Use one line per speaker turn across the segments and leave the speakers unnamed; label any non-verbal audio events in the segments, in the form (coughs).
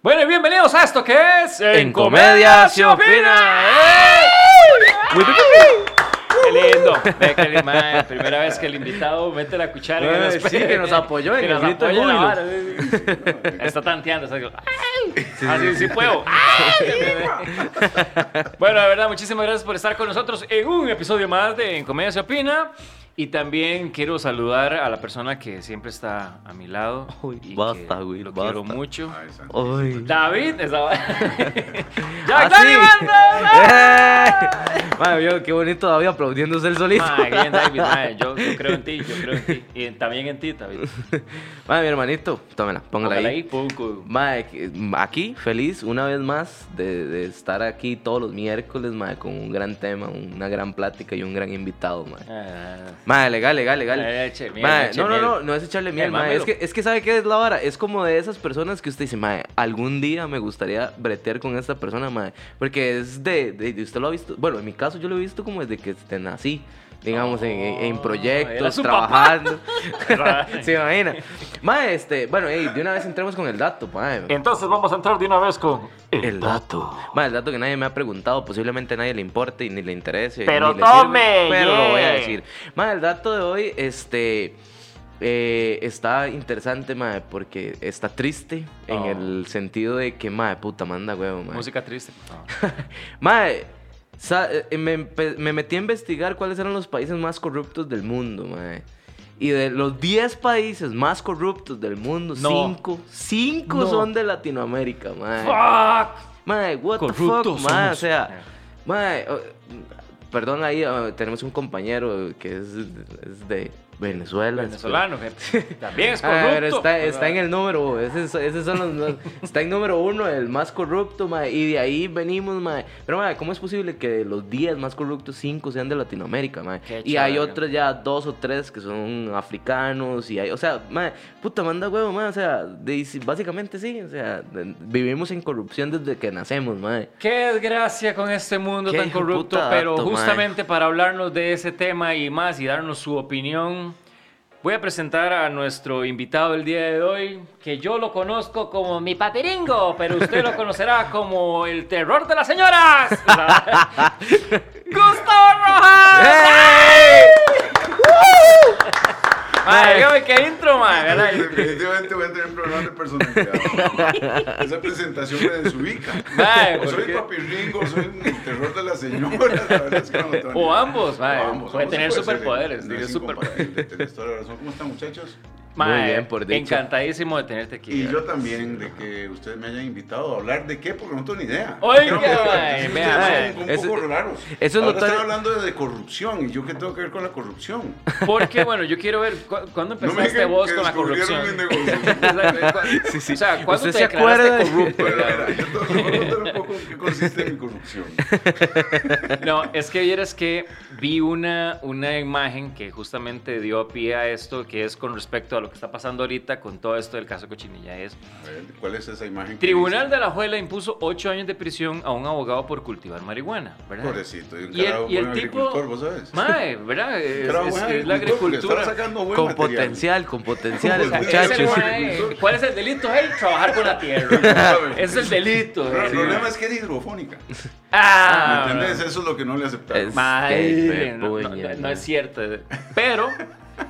Bueno, y bienvenidos a esto que es
En Comedia se opina.
¡Qué lindo! Ve primera vez que el invitado mete la cuchara en el
sí, que nos apoyó en
Que
el
nos
grito de
apoyó en la
júbilo.
vara, (laughs) Está tanteando. está como, ¡ay! Así sí puedo. (laughs) ¡Ay! Bueno, de verdad, muchísimas gracias por estar con nosotros en un episodio más de En Comedia se opina. Y también quiero saludar a la persona que siempre está a mi lado.
Uy,
y
basta,
que
güey,
Lo
basta.
quiero mucho.
Ay.
Ay.
David estaba. ¡Jack (laughs)
Ah, sí. (laughs) Madre, vio, qué bonito David aplaudiéndose el solito.
Mae, bien, David, mae, yo, yo (laughs) creo en ti, yo creo en ti. Y en- también en ti, David.
Madre, mi hermanito, tómela, póngala,
Póngala
ahí.
ahí.
Madre, aquí, feliz una vez más de, de estar aquí todos los miércoles, madre, con un gran tema, una gran plática y un gran invitado, madre.
Ah,
Madre, legal, legal, legal.
Eche miel, eche
no, no,
miel.
no, no es echarle miel,
mámelo.
Es que, es que sabe qué es la vara. Es como de esas personas que usted dice, mae, algún día me gustaría bretear con esta persona, mae. Porque es de, de, de- usted lo ha visto, bueno, en mi caso yo lo he visto como desde que nací. Digamos, en, en- en
Oh,
proyectos, trabajando. (laughs) (laughs) Se imagina. Mae, este, bueno, ey, de una vez entremos con el dato, mae.
Entonces vamos a entrar de una vez con
El dato. Mae, el dato que nadie me ha preguntado, posiblemente a nadie le importe y ni le interese.
Pero
ni le sirve,
tome,
pero lo voy a
yeah.
decir. Mae, el dato de hoy, este. eh, está interesante, mae, porque está triste en
Oh.
el sentido de que, mae, puta, manda huevo, mae.
música triste. (laughs)
Mae, eh, me, empe- me metí a investigar cuáles eran los países más corruptos del mundo, mae. Y de los 10 países más corruptos del mundo,
No.
5 5
No.
son de Latinoamérica, mae.
¡Fuck!
Mae, what the
Corruptos
fuck, mae, o sea, mae, perdón ahí, oh, tenemos un compañero que es, es de Venezuela.
Venezolano, gente. (laughs) También es
Ah,
corrupto.
pero está, está en el número, ese, es- ese son los, está en número uno, el más corrupto, mae, y de ahí venimos, mae. Pero, mae, ¿cómo es posible que los 10 más corruptos, 5 sean de Latinoamérica?
Qué
Y hay otros ya, dos o tres que son africanos, y hay, o sea, mae, puta, manda huevo, mae, o sea, de- básicamente sí, o sea, de- vivimos en corrupción desde que nacemos, mae.
Qué desgracia con este mundo
Qué
tan corrupto, pero
dato,
justamente para hablarnos de ese tema y más y darnos su opinión, voy a presentar a nuestro invitado del día de hoy, que yo lo conozco como mi papiringo, pero usted lo conocerá como el terror de las señoras. (laughs) (laughs) ¡Gustavo Rojas! Mae, dígame qué intro, ¿verdad?
Definitivamente voy a tener problemas de personalidad. Esa presentación me desubica.
¿por
soy
qué?
papi Ringo, o soy el terror de las señoras. La verdad es que no,
O ambos,
ambos,
puede tener superpoderes,
no toda la razón. ¿Cómo están, muchachos?
Mae,
bien, por dicha.
Encantadísimo de tenerte aquí.
Y
¿verdad?
yo también, de que ustedes me hayan invitado a hablar de qué, porque no tengo ni idea.
Oiga, mae,
son
mae.
un
Eso-
poco raros.
eso es
Ahora están hablando de, de corrupción, y yo qué tengo que ver con la corrupción.
Porque, bueno, yo quiero ver, cu- ¿cuándo
No me
empezaste
digan
vos
que
con la corrupción?
mi negocio. (laughs)
sí, sí. O sea, ¿cuándo
¿Usted
te
se acuerda?
corrupto?
Bueno, mira, yo un poco en qué consiste mi corrupción. (laughs)
No, es que vieras que vi una, una imagen que justamente dio pie a esto, que es con respecto a lo que está pasando ahorita con todo esto del caso Cochinilla. Es,
A ver, ¿cuál es esa imagen? que
Tribunal de la Juela impuso ocho años de prisión a un abogado por cultivar marihuana, ¿verdad?
Pobrecito, y un
Y el, y tipo,
¿vos sabes?
mae, ¿verdad? Es, es- es la agricultura.
estaba sacando buen
Con
material.
potencial, con potencial, muchachos.
mae, ¿Cuál es el delito? Hey, trabajar con la tierra. (laughs) es el delito.
Pero el
sí.
problema es que era hidrofónica. (laughs)
Ah,
¿Me entendés? Eso es lo que no le aceptaron.
Es-
Mae, no es cierto. Pero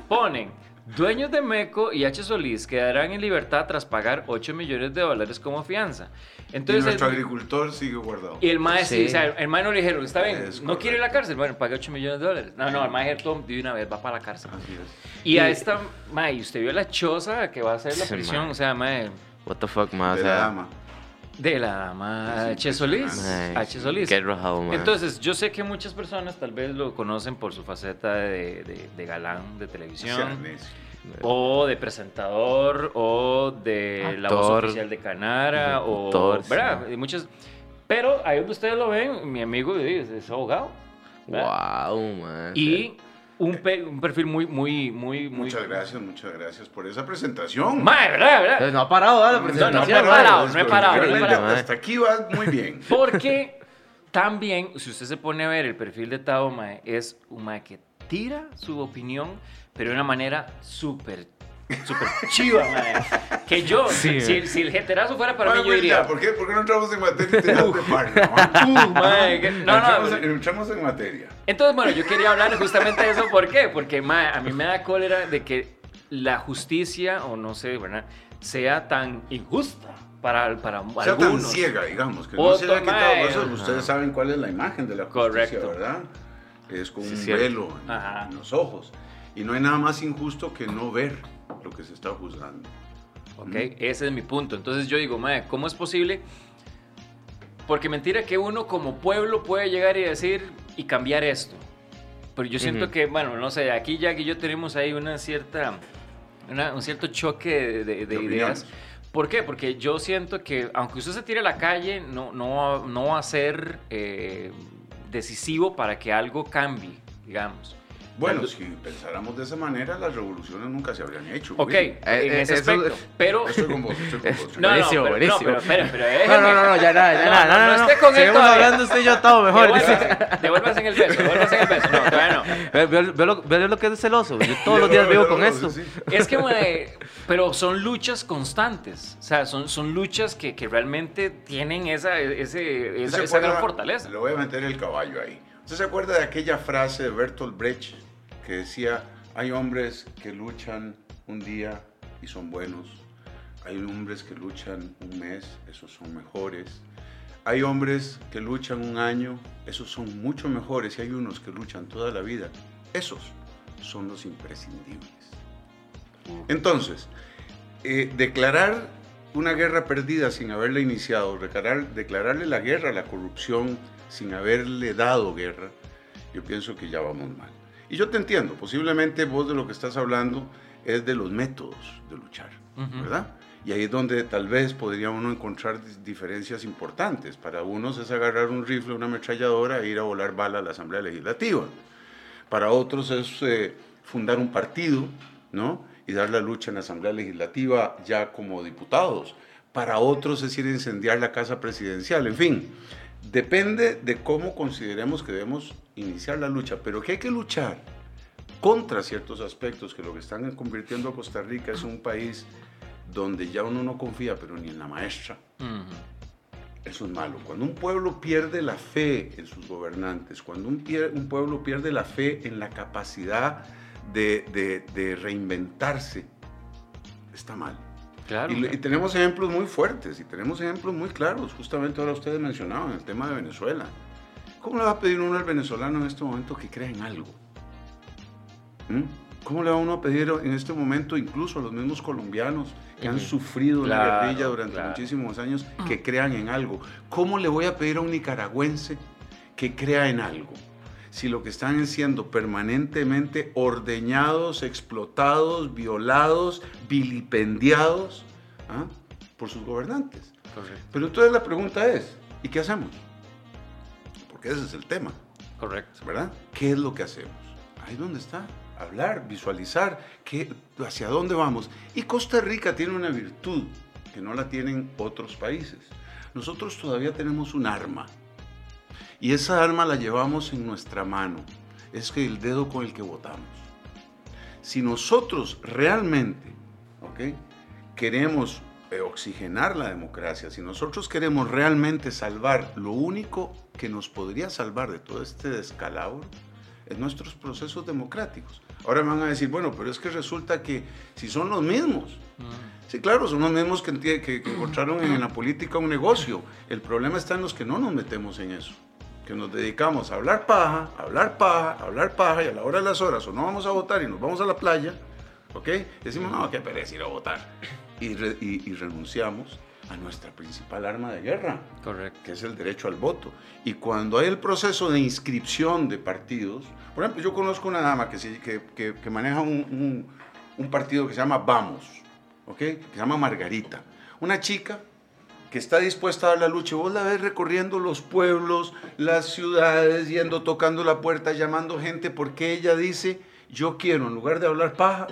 ponen, dueños de Meco y H. Solís quedarán en libertad tras pagar 8 millones de dólares como fianza.
y
Entonces,
nuestro
el,
agricultor sigue guardado.
y el mae, sí, o sea, el mae no le dijeron, está bien,
Es
no quiere ir a la cárcel, bueno, pague 8 millones de dólares. No, no, el mae dijo, de una vez va para la cárcel.
Así es.
Y a
Y-
esta, mae, ¿y usted vio la choza que va a hacer la
Sí,
prisión?
mae.
O sea, mae,
What the fuck, ma, o
de la
sea,
dama.
de la dama H. Solís.
mae,
H. Solís.
Qué rajado, ma.
Entonces, yo sé que muchas personas tal vez lo conocen por su faceta de, de- de galán de
O sea,
televisión. O de presentador, o de la voz
Actor,
oficial de Canara, o.
sí.
¿Verdad? Y muchas. Pero ahí donde ustedes lo ven, mi amigo es, es abogado. ¿verdad?
Wow, man.
Y un, pe- un perfil muy, muy, muy, muy.
Muchas gracias, muchas gracias por esa presentación.
Mae, ¿verdad? ¿verdad?
No ha parado, ¿verdad? La
No, no,
presentación.
no he parado, no he parado, no he
parado.
Hasta aquí va muy bien. (laughs)
Porque también, si usted se pone a ver el perfil de Tao, mae, es un mae que tira su opinión, pero de una manera súper súper chiva, (laughs) mae. Que yo,
Sí,
si,
mae.
si el jeterazo fuera para mí, yo
pues,
diría...
ya, ¿por, qué, ¿Por qué no entramos en materia y de?
"Uh, mae, que- no,
entramos,
no,
en, entramos en materia.
Entonces, bueno, yo quería hablar justamente de eso. ¿Por qué? Porque mae, a mí me da cólera de que la justicia, o no sé, ¿verdad? Sea tan injusta para, para
sea tan
algunos.
ciega, digamos, que no se haya quitado. eso ustedes saben cuál es la imagen de la justicia,
Correcto.
¿verdad? Es con
Sí,
un
cierto.
velo en, en los ojos. Y no hay nada más injusto que no ver lo que se está juzgando.
Ok, ese es mi punto. Entonces yo digo, mae, ¿cómo es posible? Porque mentira que uno como pueblo puede llegar y decir y cambiar esto. Pero yo siento
Ujú.
que, bueno, no sé, aquí Jack y yo tenemos ahí una cierta, una- un cierto choque de, de- de
De
ideas. ¿Por qué? Porque yo siento que aunque usted se tire a la calle, no, no, va- no va a ser eh, decisivo para que algo cambie, digamos.
Bueno,
Cuando-
si pensáramos de esa manera, las revoluciones nunca se habrían hecho.
Ok,
güey.
en
eh,
ese
eso-
aspecto. Pero...
Estoy con vos, estoy con vos.
No, no,
Buenísimo,
pero,
buenísimo.
no, pero esperen, pero
No,
déjenme.
no, no, no, ya nada, ya
No,
nada,
no,
nada,
no
no,
esté con él
hablando usted y yo todo mejor.
devuélvase en el beso, devuélvase en el beso. No, todavía no.
Ve, ve- ve lo, ve lo que es celoso. Yo todos los días vivo con esto.
Sí, sí.
Es que, mae, pero son luchas constantes. O sea, son, son luchas que, que realmente tienen esa, ese, esa,
¿Usted se
esa gran fortaleza.
Le voy a meter el caballo ahí. ¿Usted se acuerda de aquella frase de Bertolt Brecht que decía, hay hombres que luchan un día y son buenos, hay hombres que luchan un mes, esos son mejores, hay hombres que luchan un año, esos son mucho mejores, y hay unos que luchan toda la vida, esos son los imprescindibles. Entonces, eh, declarar una guerra perdida sin haberla iniciado, declarar- declararle la guerra a la corrupción sin haberle dado guerra, yo pienso que ya vamos mal. Y yo te entiendo, posiblemente vos de lo que estás hablando es de los métodos de luchar. ¿verdad? Y ahí es donde tal vez podría uno encontrar diferencias importantes. Para unos es agarrar un rifle, una ametralladora e ir a volar bala a la Asamblea Legislativa. Para otros es eh, fundar un partido, ¿no? Y dar la lucha en la Asamblea Legislativa ya como diputados. Para otros es ir a incendiar la Casa Presidencial. En fin, depende de cómo consideremos que debemos iniciar la lucha, pero que hay que luchar contra ciertos aspectos que lo que están convirtiendo a Costa Rica es un país donde ya uno no confía, pero ni en la maestra.
Ujú.
Eso es malo. Cuando un pueblo pierde la fe en sus gobernantes, cuando un, pier- un pueblo pierde la fe en la capacidad de, de- de reinventarse, está mal.
Claro.
Y, y tenemos ejemplos muy fuertes y tenemos ejemplos muy claros. Justamente ahora ustedes mencionaban el tema de Venezuela. ¿Cómo le va a pedir uno al venezolano en este momento que crea en algo? ¿Mm? ¿Cómo le va uno a pedir en este momento, incluso a los mismos colombianos que han sufrido
Claro,
guerrilla durante
claro.
muchísimos años, que crean en algo? ¿Cómo le voy a pedir a un nicaragüense que crea en algo? Si lo que están es siendo permanentemente ordeñados, explotados, violados, vilipendiados ¿ah? por sus gobernantes.
Correcto.
Pero entonces la pregunta es, ¿y qué hacemos? Porque ese es el tema.
Correcto.
¿verdad? ¿Qué es lo que hacemos? Ahí donde está. Hablar, visualizar, qué, hacia dónde vamos. Y Costa Rica tiene una virtud que no la tienen otros países. Nosotros todavía tenemos un arma. Y esa arma la llevamos en nuestra mano. Es que el dedo con el que votamos. Si nosotros realmente ¿ok? queremos eh, oxigenar la democracia, si nosotros queremos realmente salvar lo único que nos podría salvar de todo este descalabro, es nuestros procesos democráticos. Ahora me van a decir, bueno, pero es que resulta que si son los mismos,
Mm.
Sí, claro, son los mismos que, que- que encontraron en la política un negocio. El problema está en los que no nos metemos en eso. Que nos dedicamos a hablar paja, a hablar paja, a hablar paja, y a la hora de las horas o no vamos a votar y nos vamos a la playa, ¿ok? Decimos, no, qué pereza ir a votar. Y, re- y- y renunciamos a nuestra principal arma de guerra,
Correcto.
que es el derecho al voto. Y cuando hay el proceso de inscripción de partidos, por ejemplo, yo conozco una dama que, se- que, que- que maneja un, un- un partido que se llama Vamos, ¿ok? Que se llama Margarita. Una chica que está dispuesta a dar la lucha. Vos la ves recorriendo los pueblos, las ciudades, yendo, tocando la puerta, llamando gente, porque ella dice, yo quiero, en lugar de hablar paja,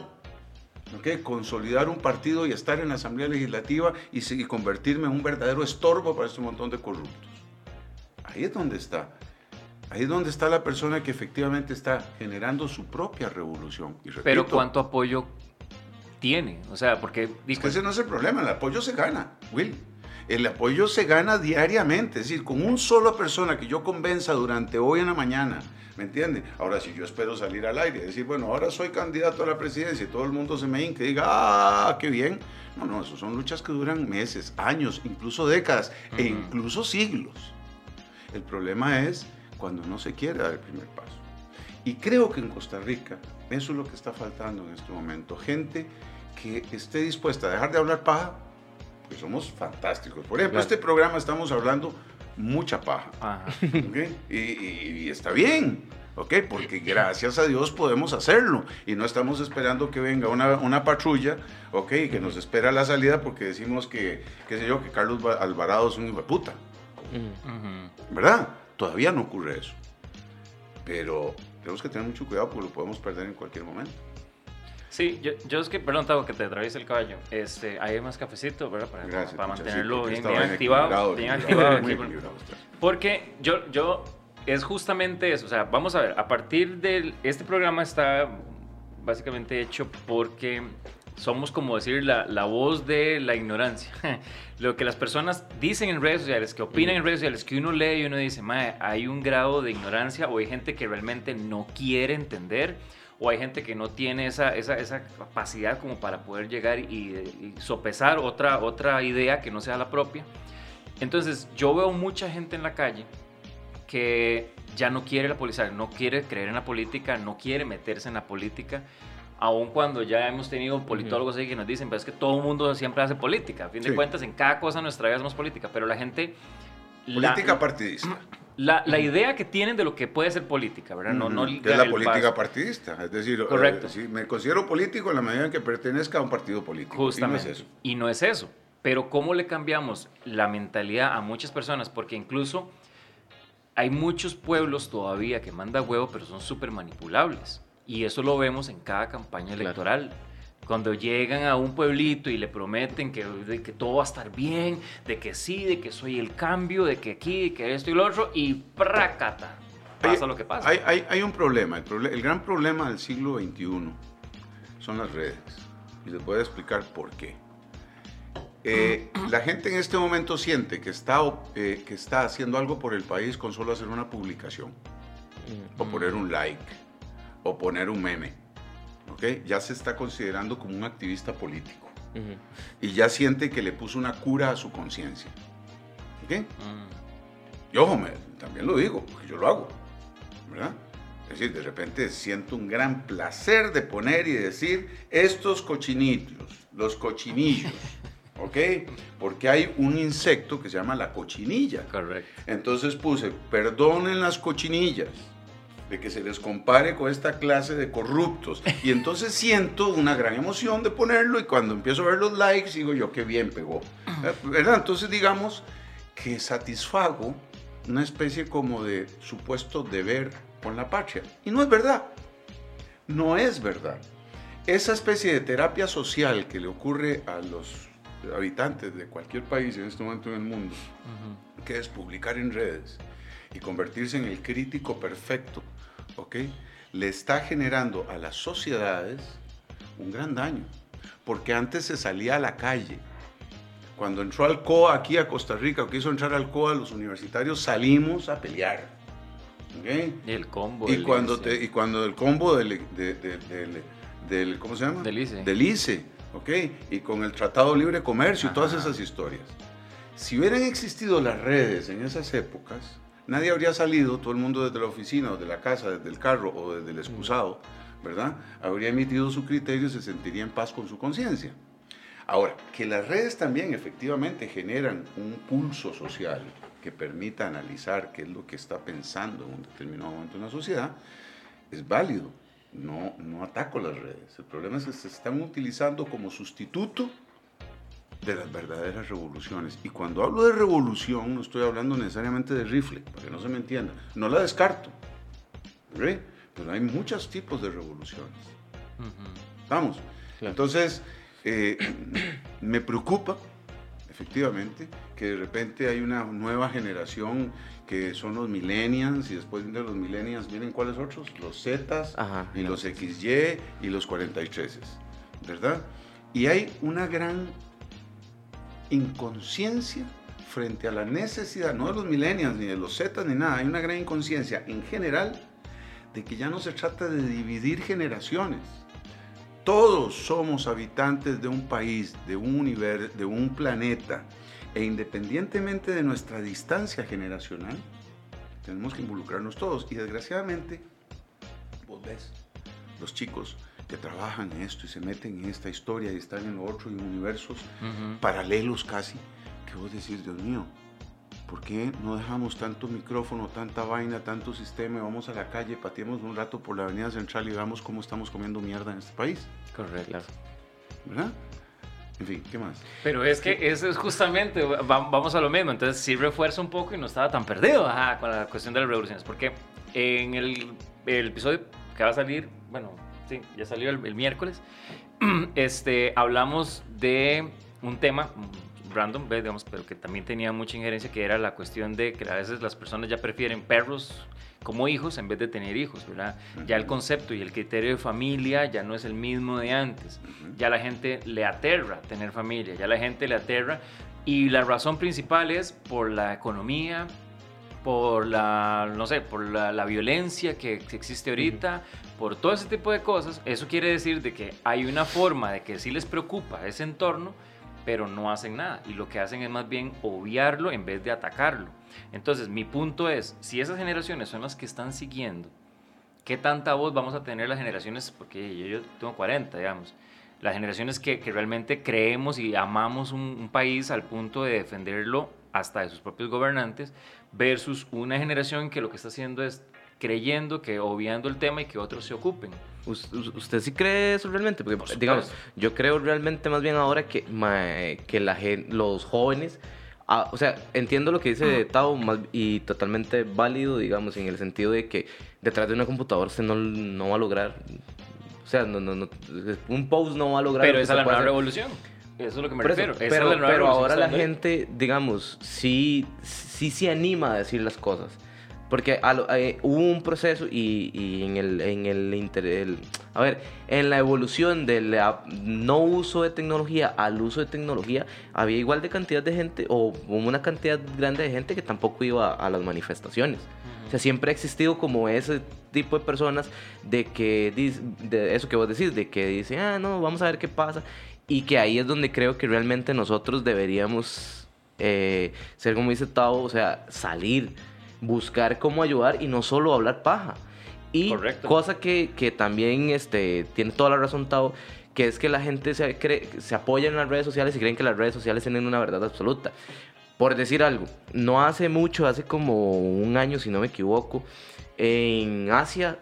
¿ok? consolidar un partido y estar en la Asamblea Legislativa y, y convertirme en un verdadero estorbo para este montón de corruptos. Ahí es donde está. Ahí es donde está la persona que efectivamente está generando su propia revolución. Y
Pero
repito,
¿cuánto apoyo tiene. O sea, porque...
Ese no es el problema, el apoyo se gana, Will. El apoyo se gana diariamente, es decir, con una sola persona que yo convenza durante hoy en la mañana, ¿me entiende? Ahora, si yo espero salir al aire decir, bueno, ahora soy candidato a la presidencia y todo el mundo se me hinque y diga, ah, qué bien. No, no, eso son luchas que duran meses, años, incluso décadas e incluso siglos. El problema es cuando no se quiere dar el primer paso. Y creo que en Costa Rica eso es lo que está faltando en este momento. Gente que esté dispuesta a dejar de hablar paja, porque somos fantásticos. Por ejemplo,
Claro.
este programa estamos hablando mucha paja. Y, y- y está bien, ¿ok? Porque gracias a Dios podemos hacerlo y no estamos esperando que venga una, una patrulla, ¿ok? Y que nos espera la salida porque decimos que, qué sé yo, que Carlos Alvarado es un hijo de puta. ¿verdad? Todavía no ocurre eso. Pero tenemos que tener mucho cuidado porque lo podemos perder en cualquier momento.
Sí, yo, yo es que, perdón, que te atraviese el caballo. Este, hay más cafecito, ¿verdad? Para,
Gracias.
para
muchas,
mantenerlo bien, bien activado. Bien activado aquí. Porque yo, yo, es justamente eso. O sea, vamos a ver, a partir de este programa está básicamente hecho porque somos como decir la, la voz de la ignorancia. (laughs) Lo que las personas dicen en redes sociales, que opinan en redes sociales, que uno lee y uno dice, "Mae, hay un grado de ignorancia o hay gente que realmente no quiere entender o hay gente que no tiene esa, esa, esa capacidad como para poder llegar y, y sopesar otra, otra idea que no sea la propia. Entonces, yo veo mucha gente en la calle que ya no quiere la política, no quiere creer en la política, no quiere meterse en la política, aun cuando ya hemos tenido politólogos ahí que nos dicen, pero es que todo el mundo siempre hace política, a fin de
Sí.
cuentas, en cada cosa nuestra vida hacemos política, pero la gente... la-
Política partidista.
La, la idea que tienen de lo que puede ser política, ¿verdad? No, no
que es la política
paso.
partidista. Es decir, eh,
Correcto.
sí, me considero político en la medida en que pertenezca a un partido político. Y no es
Justamente.
eso.
Y no es eso. Pero ¿cómo le cambiamos la mentalidad a muchas personas? Porque incluso hay muchos pueblos todavía que manda huevo, pero son súper manipulables. Y eso lo vemos en cada campaña
Claro.
Cuando llegan a un pueblito y le prometen que, de que todo va a estar bien, de que sí, de que soy el cambio, de que aquí, de que esto y lo otro, y prácata. Pasa
Hay-
lo que pasa.
Hay, hay- hay un problema. El, proble- el gran problema del siglo XXI son las redes. Y les voy a explicar por qué. Eh, la gente en este momento siente que está, eh, que está haciendo algo por el país con solo hacer una publicación, o poner un like, o poner un meme. ¿Ok? Ya se está considerando como un activista político. Y ya siente que le puso una cura a su conciencia. ¿ok?
Mm.
Y ojo, me- también lo digo, porque yo lo hago, ¿verdad? Es decir, de repente siento un gran placer de poner y decir estos cochinitos, los cochinillos, (laughs) ¿ok? Porque hay un insecto que se llama la cochinilla.
Correcto.
Entonces puse, perdonen las cochinillas de que se les compare con esta clase de corruptos. Y entonces siento una gran emoción de ponerlo y cuando empiezo a ver los likes digo yo, qué bien pegó. ¿Verdad? Entonces digamos que satisfago una especie como de supuesto deber con la patria. Y no es verdad. No es verdad. Esa especie de terapia social que le ocurre a los habitantes de cualquier país en este momento en el mundo, que es publicar en redes y convertirse en el crítico perfecto, ¿ok? Le está generando a las sociedades un gran daño, porque antes se salía a la calle. Cuando entró Alcoa aquí a Costa Rica, o quiso entrar Alcoa, los universitarios salimos a pelear. ¿ok?
Y el combo.
Y
del
cuando, te, y cuando el combo del, de- de- del- del- ¿cómo se llama?
Del ICE.
Del ICE, ¿ok? Y con el Tratado de Libre Comercio y todas esas historias. Si hubieran existido las redes en esas épocas, nadie habría salido, todo el mundo desde la oficina o de la casa, desde el carro o desde el excusado, ¿verdad? Habría emitido su criterio y se sentiría en paz con su conciencia. Ahora, que las redes también efectivamente generan un pulso social que permita analizar qué es lo que está pensando en un determinado momento una sociedad, es válido. No, no ataco las redes. El problema es que se están utilizando como sustituto de las verdaderas revoluciones. Y cuando hablo de revolución, no estoy hablando necesariamente de rifle, para que no se me entienda. No la descarto. Pero hay muchos tipos de revoluciones. Vamos.
Claro.
Entonces, eh, (clears throat) me preocupa, efectivamente, que de repente hay una nueva generación que son los millennials y después de los millennials vienen cuáles otros? Los Zetas
Ajá,
y
no,
los XY y los 43, ¿verdad? Y hay una gran inconsciencia frente a la necesidad, no de los millennials, ni de los zetas, ni nada, hay una gran inconsciencia en general de que ya no se trata de dividir generaciones. Todos somos habitantes de un país, de un universo, de un planeta, e independientemente de nuestra distancia generacional, tenemos que involucrarnos todos. Y desgraciadamente, vos ves, los chicos que trabajan en esto y se meten en esta historia y están en otro, en universos
Ujú.
paralelos casi, que vos decís, Dios mío, ¿por qué no dejamos tanto micrófono, tanta vaina, tanto sistema y vamos a la calle, pateemos un rato por la avenida central y veamos cómo estamos comiendo mierda en este país?
Correcto.
¿Verdad? En fin, ¿qué más?
Pero es que eso es justamente, va- vamos a lo mismo, entonces sí refuerza un poco y no estaba tan perdido ajá, con la cuestión de las revoluciones, porque en el, el episodio que va a salir, bueno, sí, ya salió el, el miércoles, (clears throat) este, hablamos de un tema random, digamos, pero que también tenía mucha injerencia, que era la cuestión de que a veces las personas ya prefieren perros como hijos en vez de tener hijos, ¿verdad? Ya el concepto y el criterio de familia ya no es el mismo de antes. Ya la gente le aterra tener familia, ya la gente le aterra. Y la razón principal es por la economía, por la, no sé, por la, la violencia que, existe ahorita, por todo ese tipo de cosas. Eso quiere decir de que hay una forma de que sí les preocupa ese entorno, pero no hacen nada. Y lo que hacen es más bien obviarlo en vez de atacarlo. Entonces, mi punto es, si esas generaciones son las que están siguiendo, ¿qué tanta voz vamos a tener las generaciones? Porque yo, yo tengo 40, digamos. Las generaciones que, que realmente creemos y amamos un, un país al punto de defenderlo hasta de sus propios gobernantes, versus una generación que lo que está haciendo es creyendo que obviando el tema y que otros se ocupen.
¿Us- us- ¿Usted sí cree eso realmente? Porque,
Por
digamos, yo creo realmente más bien ahora que, mae, que la gen- los jóvenes, ah, o sea, entiendo lo que dice Tao más- y totalmente válido, digamos, en el sentido de que detrás de una computadora usted no, no va a lograr, o sea, no, no, no, un post no va a lograr.
Pero esa es la nueva revolución. Eso es lo que me
Por eso,
refiero. Esa es
pero, pero ahora la gente, digamos, sí, sí se anima a decir las cosas. Porque a lo- eh, hubo un proceso y, y en el, en el, inter- el- a ver, en la evolución del a- no uso de tecnología al uso de tecnología, había igual de cantidad de gente o una cantidad grande de gente que tampoco iba a, a las manifestaciones. O sea, siempre ha existido como ese tipo de personas de que, de eso que vos decís, de que dicen, ah, no, vamos a ver qué pasa. Y que ahí es donde creo que realmente nosotros deberíamos eh, ser como dice Tao, o sea, salir, buscar cómo ayudar y no solo hablar paja. Y
Correcto.
cosa que, que también este, tiene toda la razón Tao, que es que la gente se, cree, se apoya en las redes sociales y creen que las redes sociales tienen una verdad absoluta. Por decir algo, no hace mucho, hace como un año si no me equivoco, en Asia,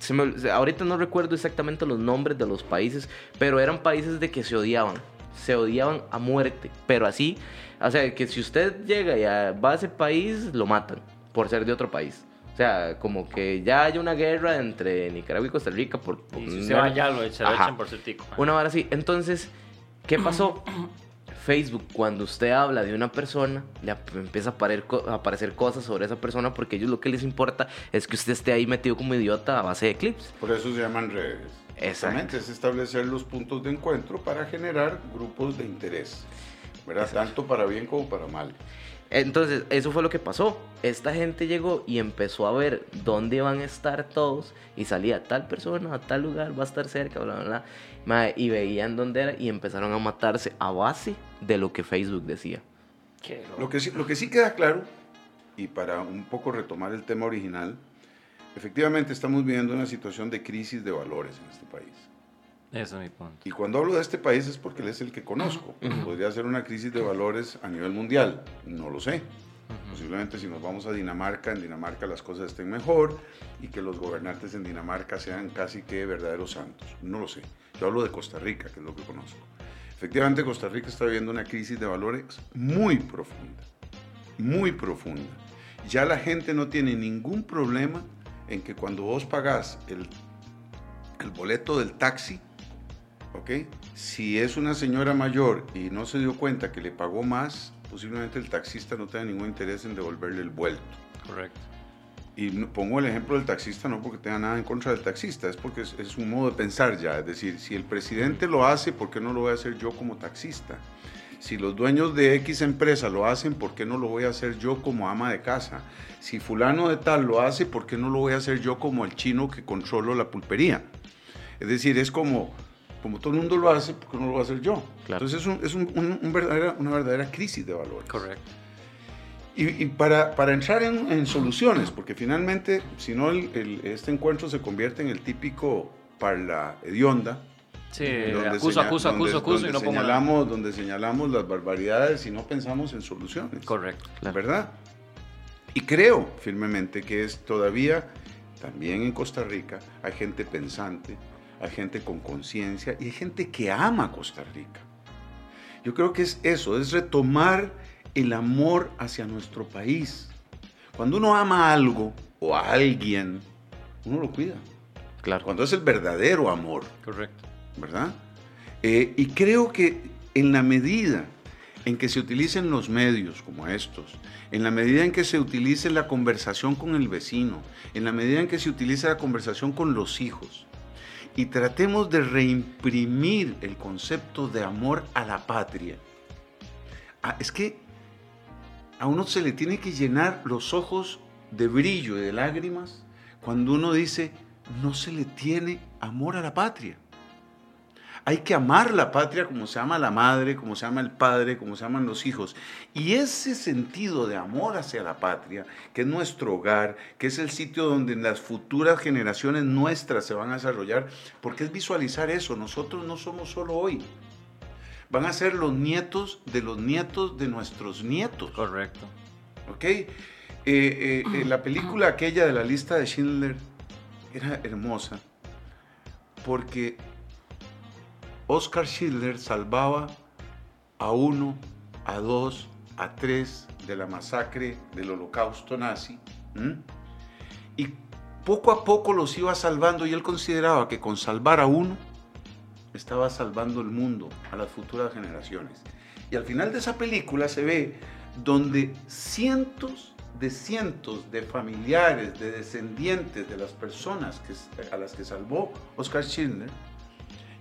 se me- se- ahorita no recuerdo exactamente los nombres de los países, pero eran países de que se odiaban, se odiaban a muerte, pero así, o sea, que si usted llega y va a ese país, lo matan por ser de otro país. O sea, como que ya hay una guerra entre Nicaragua y Costa Rica por... por
Y si
una-
se va ya lo echan, por ser tico.
una hora así. Entonces, ¿qué pasó? (coughs) Facebook, cuando usted habla de una persona, le empieza a, aparecer cosas sobre esa persona porque ellos lo que les importa es que usted esté ahí metido como idiota a base de clips.
Por eso se llaman redes. Exactamente, es establecer los puntos de encuentro para generar grupos de interés. ¿verdad? Tanto para bien como para mal.
Entonces, eso fue lo que pasó. Esta gente llegó y empezó a ver dónde van a estar todos y salía tal persona a tal lugar, va a estar cerca, bla, bla, bla. Mae, y veían dónde era y empezaron a matarse a base de lo que Facebook decía.
Lo que, sí, lo que sí queda claro, y para un poco retomar el tema original, efectivamente estamos viviendo una situación de crisis de valores en este país.
Eso es mi punto.
Y cuando hablo de este país es porque él es el que conozco. Podría ser una crisis de valores a nivel mundial, no lo sé. Posiblemente si nos vamos a Dinamarca, en Dinamarca las cosas estén mejor y que los gobernantes en Dinamarca sean casi que verdaderos santos. No lo sé. Yo hablo de Costa Rica, que es lo que conozco. Efectivamente, Costa Rica está viviendo una crisis de valores muy profunda. Muy profunda. Ya la gente no tiene ningún problema en que cuando vos pagás el, el boleto del taxi, ¿ok? Si es una señora mayor y no se dio cuenta que le pagó más, posiblemente el taxista no tenga ningún interés en devolverle el vuelto.
Correcto.
Y pongo el ejemplo del taxista no porque tenga nada en contra del taxista, es porque es, es, un modo de pensar ya. Es decir, si el presidente lo hace, ¿por qué no lo voy a hacer yo como taxista? Si los dueños de X empresa lo hacen, ¿por qué no lo voy a hacer yo como ama de casa? Si fulano de tal lo hace, ¿por qué no lo voy a hacer yo como el chino que controlo la pulpería? Es decir, es como, como todo el mundo lo hace, ¿por qué no lo voy a hacer yo? Entonces es, un, es un, un verdadera, una verdadera crisis de valores.
Correcto.
Y, y para, para, entrar en, en, soluciones, porque finalmente, si no, el, el, este encuentro se convierte en el típico parla hedionda,
Sí, acuso, acuso, acuso, acuso,
y no señalamos, Donde señalamos las barbaridades y no pensamos en soluciones.
Correcto.
La verdad. Y creo firmemente que es todavía, también en Costa Rica, hay gente pensante, hay gente con conciencia y hay gente que ama Costa Rica. Yo creo que es eso, es retomar el amor hacia nuestro país. Cuando uno ama algo o a alguien, uno lo cuida.
Claro.
Cuando es el verdadero amor.
Correcto.
¿verdad? Eh, y creo que en la medida en que se utilicen los medios como estos, en la medida en que se utilice la conversación con el vecino, en la medida en que se utilice la conversación con los hijos, y tratemos de reimprimir el concepto de amor a la patria, ah, es que a uno se le tiene que llenar los ojos de brillo y de lágrimas cuando uno dice, no se le tiene amor a la patria. Hay que amar la patria como se ama la madre, como se ama el padre, como se aman los hijos. Y ese sentido de amor hacia la patria, que es nuestro hogar, que es el sitio donde las futuras generaciones nuestras se van a desarrollar, porque es visualizar eso. Nosotros no somos solo hoy. Van a ser los nietos de los nietos de nuestros nietos.
Correcto.
¿Ok? Eh, eh, eh, la película aquella de la lista de Schindler era hermosa porque Oscar Schindler salvaba a uno, a dos, a tres de la masacre del holocausto nazi. Y poco a poco los iba salvando y él consideraba que con salvar a uno estaba salvando el mundo a las futuras generaciones. Y al final de esa película se ve donde cientos de cientos de familiares, de descendientes de las personas que, a las que salvó Oscar Schindler,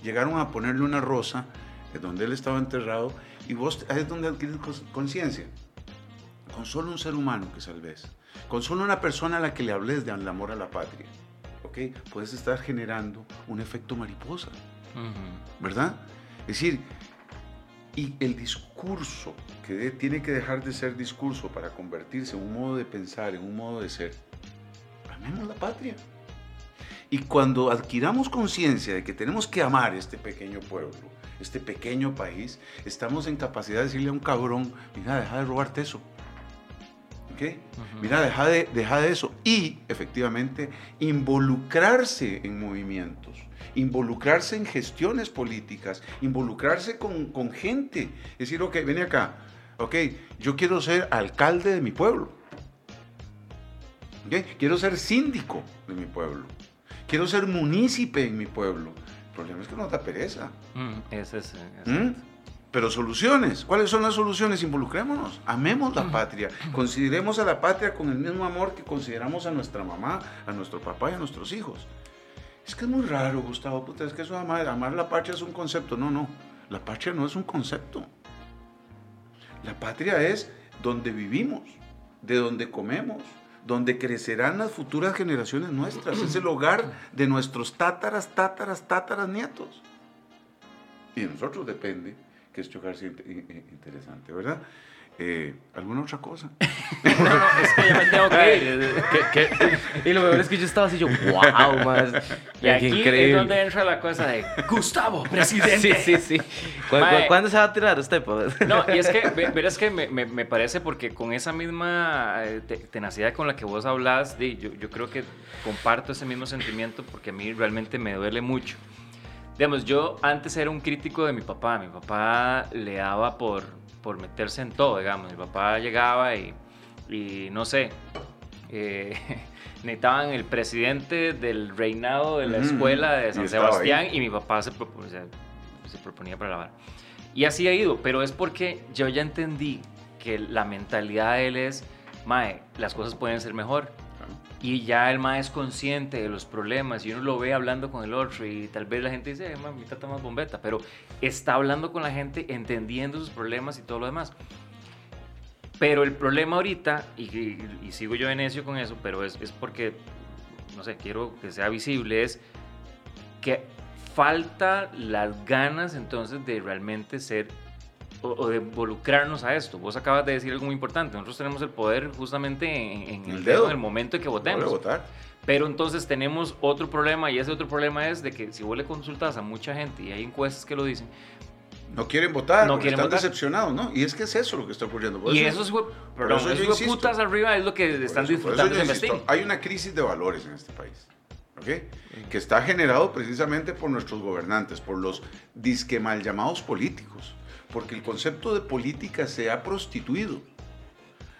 llegaron a ponerle una rosa donde él estaba enterrado y vos es donde adquieres conciencia. Con solo un ser humano que salves, con solo una persona a la que le hables del amor a la patria, ¿ok? Puedes estar generando un efecto mariposa, uh -huh. ¿verdad? Es decir, y el discurso que de, tiene que dejar de ser discurso para convertirse en un modo de pensar, en un modo de ser, amemos la patria. Y cuando adquiramos conciencia de que tenemos que amar este pequeño pueblo, este pequeño país, estamos en capacidad de decirle a un cabrón, mira, deja de robarte eso. ¿Ok? Uh -huh. Mira, deja de, deja de eso. Y, efectivamente, involucrarse en movimientos, involucrarse en gestiones políticas, involucrarse con, con gente. Es decir, ok, ven acá, ok, yo quiero ser alcalde de mi pueblo. ¿Okay? Quiero ser síndico de mi pueblo. Quiero ser munícipe en mi pueblo. El problema es que no da pereza.
Mm, ese es, ese
¿Mm? Pero soluciones. ¿Cuáles son las soluciones? Involucrémonos. Amemos la patria. Consideremos a la patria con el mismo amor que consideramos a nuestra mamá, a nuestro papá y a nuestros hijos. Es que es muy raro, Gustavo. Puta, es que eso amar, amar la patria es un concepto. No, no. La patria no es un concepto. La patria es donde vivimos, de donde comemos, donde crecerán las futuras generaciones nuestras. Es el hogar de nuestros tátaras, tátaras, tátaras nietos. Y de nosotros depende que este hogar sea interesante, ¿verdad? Eh, ¿Alguna otra cosa? (laughs)
no, no, es que ya me tengo que ir.
¿Qué, qué? Y lo mejor es que yo estaba así, yo, wow, más.
Y aquí increíble. es donde entra la cosa de Gustavo, (laughs) presidente.
Sí, sí, sí. ¿Cu Mae, ¿Cuándo se va a tirar usted? Pues?
No, y es que, (laughs) verás que me, me, me, parece porque con esa misma tenacidad con la que vos hablas, yo, yo creo que comparto ese mismo sentimiento porque a mí realmente me duele mucho. Digamos, yo antes era un crítico de mi papá. Mi papá le daba por, por meterse en todo, digamos. Mi papá llegaba y, y no sé, eh, (laughs) necesitaban el presidente del reinado de la escuela de San
y
Sebastián y mi papá se, proponía, se, se proponía para lavar. Y así ha ido, pero es porque yo ya entendí que la mentalidad de él es, Mae, las cosas pueden ser mejor. Y ya el más es consciente de los problemas y uno lo ve hablando con el otro y tal vez la gente dice, eh, mi tata más bombeta, pero está hablando con la gente, entendiendo sus problemas y todo lo demás. Pero el problema ahorita, y, sigo yo en necio con eso, pero es, es porque, no sé, quiero que sea visible, es que falta las ganas entonces de realmente ser o, de involucrarnos a esto. Vos acabas de decir algo muy importante. Nosotros tenemos el poder justamente en, el, dedo, en el momento en que votemos.
votar.
Pero entonces tenemos otro problema y ese otro problema es de que si vos le consultas a mucha gente y hay encuestas que lo dicen,
no quieren votar, no quieren están decepcionados, ¿no? Y es que es eso lo que está ocurriendo.
y eso, es, perdón, eso, putas arriba es lo que están disfrutando
Hay una crisis de valores en este país. ¿ok? Que está generado precisamente por nuestros gobernantes, por los disque mal llamados políticos porque el concepto de política se ha prostituido.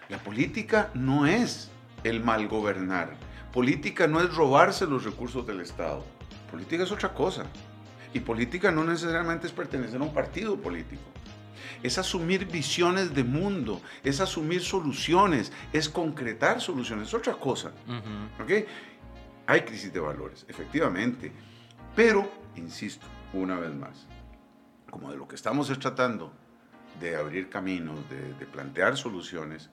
La política no es el mal gobernar. Política no es robarse los recursos del Estado. Política es otra cosa. Y política no necesariamente es pertenecer a un partido político. Es asumir visiones de mundo, es asumir soluciones, es concretar soluciones, es otra cosa. Hay crisis de valores, efectivamente. Pero, insisto, una vez más, como de lo que estamos tratando de abrir caminos, de, plantear soluciones,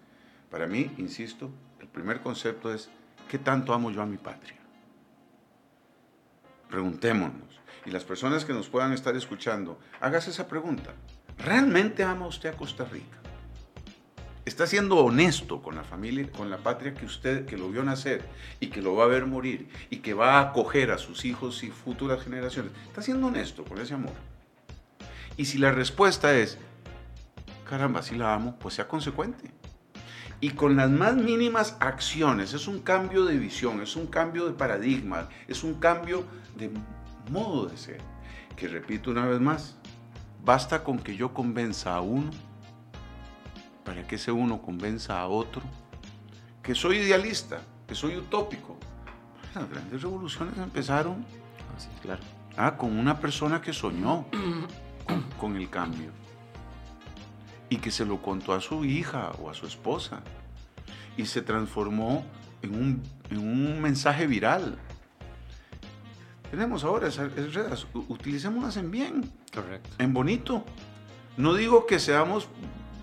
para mí, insisto, el primer concepto es, ¿qué tanto amo yo a mi patria? Preguntémonos. Y las personas que nos puedan estar escuchando, hágase esa pregunta. ¿Realmente ama usted a Costa Rica? ¿Está siendo honesto con la familia, con la patria que usted, que lo vio nacer y que lo va a ver morir y que va a acoger a sus hijos y futuras generaciones? ¿Está siendo honesto con ese amor? Y si la respuesta es, caramba, si la amo, pues sea consecuente. Y con las más mínimas acciones, es un cambio de visión, es un cambio de paradigma, es un cambio de modo de ser. Que repito una vez más, basta con que yo convenza a uno para que ese uno convenza a otro, que soy idealista, que soy utópico. Las grandes revoluciones empezaron
ah, claro.
ah, con una persona que soñó, (clears throat) (coughs) con, el cambio. Y que se lo contó a su hija o a su esposa. Y se transformó en un, en un mensaje viral. Tenemos ahora esas redes, utilicémoslas en bien.
Correcto.
En bonito. No digo que seamos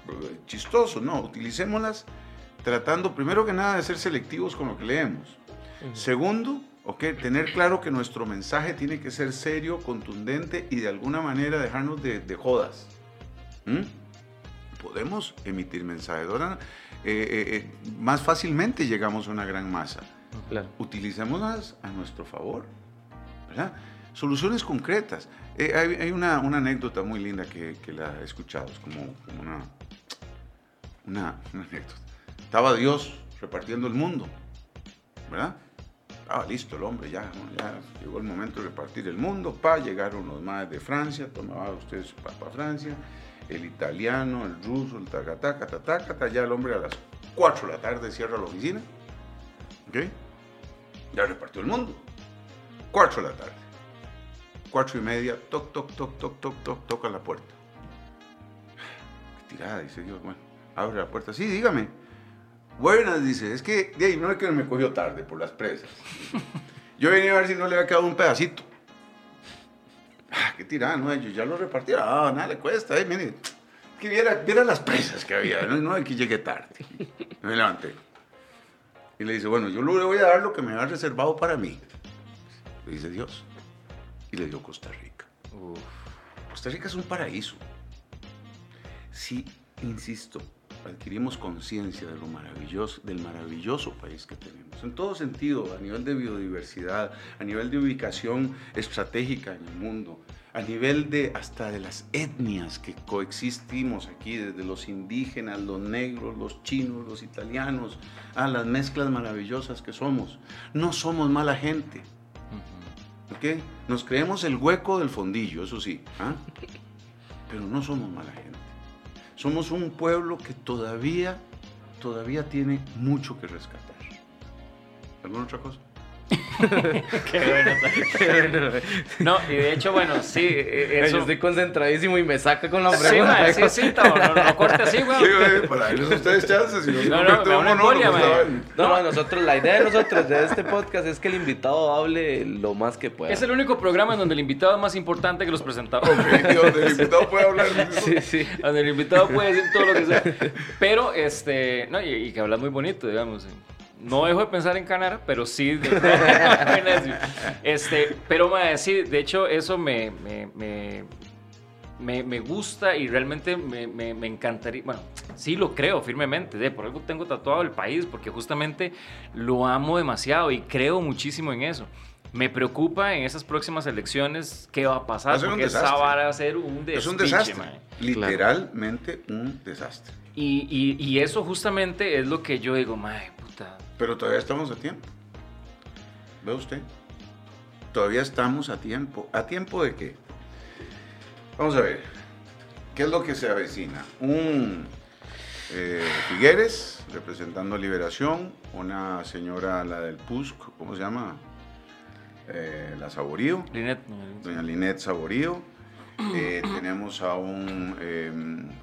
eh, chistosos, no, utilicémoslas tratando primero que nada de ser selectivos con lo que leemos. Segundo, Tener claro que nuestro mensaje tiene que ser serio, contundente y de alguna manera dejarnos de, jodas. Podemos emitir mensajes. Ahora, eh, eh, eh, más fácilmente llegamos a una gran masa. Claro. Utilicémoslas a nuestro favor. Soluciones concretas. hay, una, anécdota muy linda que, la he escuchado, es como, una, una, una anécdota. Estaba Dios repartiendo el mundo, ¿verdad? Ah, listo el hombre, ya, llegó el momento de repartir el mundo. Pa, llegaron los más de Francia, tomaba ustedes para Francia, el italiano, el ruso, el tacataca, tataca, ya el hombre a las 4 de la tarde cierra la oficina. ¿Ok? Ya repartió el mundo. 4 de la tarde. 4 y media, toc, toc, toc, toc, toc, toc, toca la puerta. Qué tirada, dice Dios. Bueno, abre la puerta. Sí, dígame. Buenas, dice, es que de ahí no es que me cogió tarde por las presas. Yo venía a ver si no le había quedado un pedacito. Ah, qué tirano, ellos ya lo repartieron. Ah, nada le cuesta, eh, mire. Que viera, viera las presas que había, no, no es que llegue tarde. Me levanté. Y le dice, bueno, yo le voy a dar lo que me ha reservado para mí. Le dice Dios. Y le dio Costa Rica. Costa Rica es un paraíso. Sí, insisto, adquirimos conciencia de lo maravilloso, del maravilloso país que tenemos. En todo sentido, a nivel de biodiversidad, a nivel de ubicación estratégica en el mundo, a nivel de hasta de las etnias que coexistimos aquí, desde los indígenas, los negros, los chinos, los italianos, a las mezclas maravillosas que somos. No somos mala gente. ¿Ok? Nos creemos el hueco del fondillo, eso sí, ¿ah? pero no somos mala gente. Somos un pueblo que todavía, todavía tiene mucho que rescatar. ¿Alguna otra cosa? (laughs)
Qué bueno. No, y de hecho, bueno, sí, eh, eso...
Yo estoy concentradísimo y me saca con la
Sí,
pregunta.
mae, sí, sí, no, no, no corte así,
Sí,
güey.
güey, para darles a ustedes chances. Si no, se
No, no, me embolia,
vaina.
No, no, nosotros, la idea de nosotros de este podcast es que el invitado hable lo más que pueda.
Es el único programa en donde el invitado es más importante que los presentadores.
Ok, y donde el (laughs) invitado puede hablar.
Sí, sí.
Donde el invitado puede decir todo lo que sea. Pero, este, no, y, y que hablas muy bonito, digamos. No dejo de pensar en Canar, pero sí. (laughs) este, pero, mae, sí, de hecho, eso me, me, me, me, me gusta y realmente me, me, me encantaría. Bueno, sí lo creo firmemente. De, por algo tengo tatuado el país, porque justamente lo amo demasiado y creo muchísimo en eso. Me preocupa en esas próximas elecciones qué va a pasar,
Va a ser un
porque esa
desastre.
vara va a ser un
Es un desastre. Literalmente un desastre.
Y, y, y eso justamente es lo que yo digo, mae, puta.
Pero todavía estamos a tiempo. ¿Ve usted? Todavía estamos a tiempo. ¿A tiempo de qué? Vamos a ver. ¿Qué es lo que se avecina? Un eh, Figueres representando Liberación, una señora, la del PUSC, ¿cómo se llama? Eh, la Saborío,
Linet,
doña Linet Saborío. (clears throat) Eh, tenemos a un eh,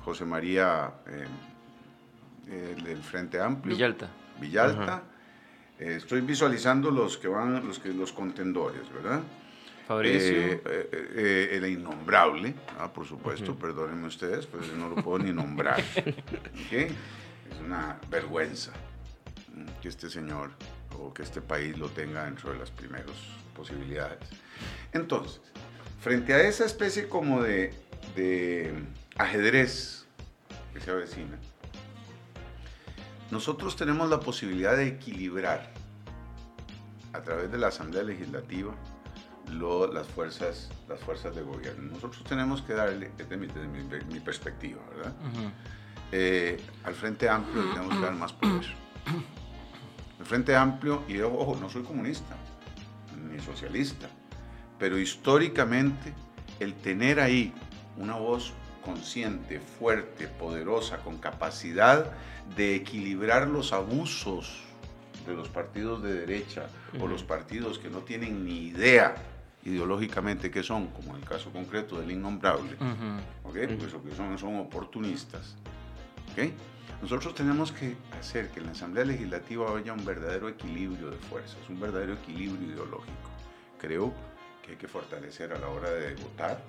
José María eh, del Frente Amplio.
Villalta.
Villalta. Eh, estoy visualizando los que van, los que los contendores, ¿verdad?
Fabricio.
Eh, eh, el innombrable, ah, por supuesto, perdónenme ustedes, yo no lo puedo ni nombrar. (laughs) Es una vergüenza que este señor o que este país lo tenga dentro de las primeras posibilidades. Entonces, frente a esa especie como de, de ajedrez que se avecina, nosotros tenemos la posibilidad de equilibrar a través de la Asamblea Legislativa lo- las, fuerzas, las fuerzas de gobierno. Nosotros tenemos que darle, desde mi, desde mi- mi perspectiva, ¿verdad?
Ujú.
Eh, al Frente Amplio le tenemos que dar más poder. (clears throat) El Frente Amplio, y ojo, ojo, no soy comunista, ni socialista, pero históricamente el tener ahí una voz consciente, fuerte, poderosa, con capacidad de equilibrar los abusos de los partidos de derecha o los partidos que no tienen ni idea ideológicamente qué son, como en el caso concreto del innombrable,
Ujú.
¿ok? Pues lo que son, son oportunistas, ¿ok? Nosotros tenemos que hacer que en la Asamblea Legislativa haya un verdadero equilibrio de fuerzas, un verdadero equilibrio ideológico. Creo que hay que fortalecer a la hora de votar,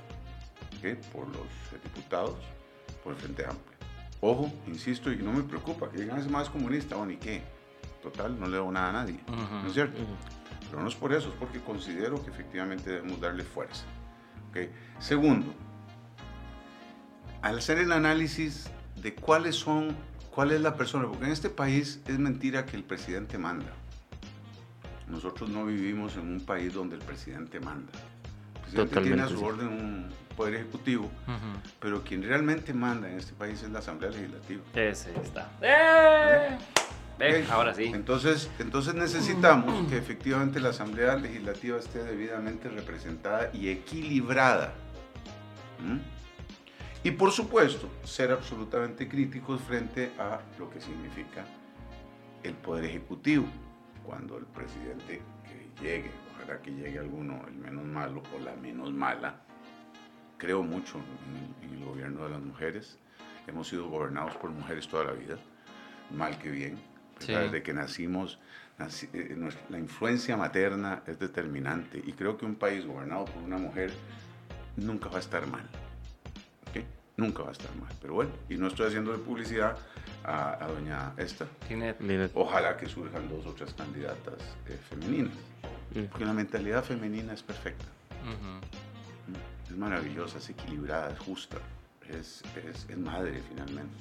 Por los diputados, por el Frente Amplio. Ojo, insisto, y no me preocupa que digan es más comunista o ni qué. Total, no le debo nada a nadie. ¿no es cierto? Pero no es por eso, es porque considero que efectivamente debemos darle fuerza. ¿ok? Segundo, al hacer el análisis de cuáles son, cuál es la persona, porque en este país es mentira que el presidente manda. Nosotros no vivimos en un país donde el presidente manda. Presidente tiene a su
sí.
orden un poder ejecutivo, pero quien realmente manda en este país es la Asamblea Legislativa.
Ese está. ¡Eh! Ahora sí.
Entonces, entonces necesitamos que efectivamente la Asamblea Legislativa esté debidamente representada y equilibrada. ¿Mm? Y por supuesto, ser absolutamente críticos frente a lo que significa el Poder Ejecutivo. Cuando el presidente que llegue, ojalá que llegue alguno, el menos malo o la menos mala, creo mucho en el, en el gobierno de las mujeres. Hemos sido gobernados por mujeres toda la vida, mal que bien.
Sí.
Desde que nacimos, naci- eh, nuestra- la influencia materna es determinante y creo que un país gobernado por una mujer nunca va a estar mal. ¿ok? Nunca va a estar mal. Pero bueno, y no estoy haciendo de publicidad a, a doña esta. Ojalá que surjan dos o tres candidatas eh, femeninas,
Mm.
porque la mentalidad femenina es perfecta.
Ujú.
Es maravillosa, es equilibrada, es justa, es, es, es madre finalmente.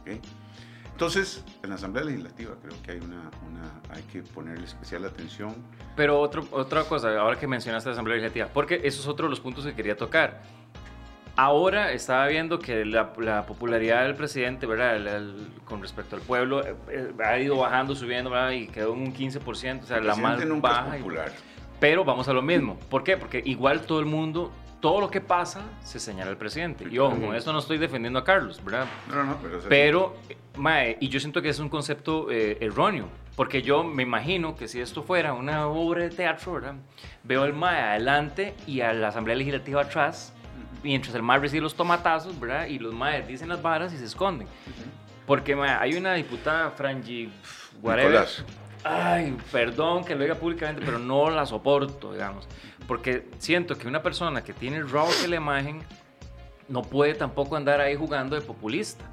¿ok? Entonces, en la Asamblea Legislativa creo que hay, una, una, hay que ponerle especial atención.
Pero otro, otra cosa, ahora que mencionaste la Asamblea Legislativa, porque eso es otro de los puntos que quería tocar. Ahora estaba viendo que la, la popularidad del presidente, ¿verdad? El- el- con respecto al pueblo, eh, eh, ha ido bajando, subiendo, ¿verdad? Y quedó en un 15%, o sea,
El
la más
nunca
baja.
es
y-
popular.
Pero vamos a lo mismo. ¿Por qué? Porque igual todo el mundo, todo lo que pasa, se señala al presidente. Y ojo, con esto no estoy defendiendo a Carlos, ¿verdad?
No, no, no, pero...
Pero, eh, mae, y yo siento que es un concepto eh, erróneo. Porque yo me imagino que si esto fuera una obra de teatro, ¿verdad? Veo al MAE adelante y a la Asamblea Legislativa atrás, mientras el MAE recibe los tomatazos, ¿verdad? Y los MAE dicen las varas y se esconden. Porque mae, hay una diputada, Frangi, pf, whatever. Ay, perdón que lo diga públicamente, pero no la soporto, digamos. Porque siento que una persona que tiene el rabo que la imagen no puede tampoco andar ahí jugando de populista.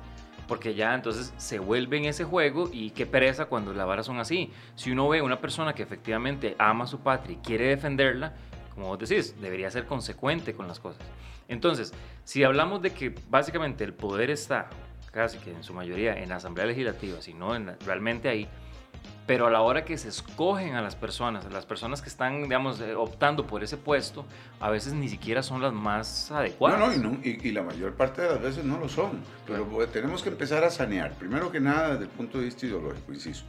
Porque ya entonces se vuelve en ese juego y qué pereza cuando las varas son así. Si uno ve una persona que efectivamente ama a su patria y quiere defenderla, como vos decís, debería ser consecuente con las cosas. Entonces, si hablamos de que básicamente el poder está casi que en su mayoría en la Asamblea Legislativa, sino en la- realmente ahí, pero a la hora que se escogen a las personas, a las personas que están, digamos, eh, optando por ese puesto, a veces ni siquiera son las más adecuadas.
No, no, y, no- y- y la mayor parte de las veces no lo son. Pero pues, tenemos que empezar a sanear. Primero que nada, desde el punto de vista ideológico, insisto.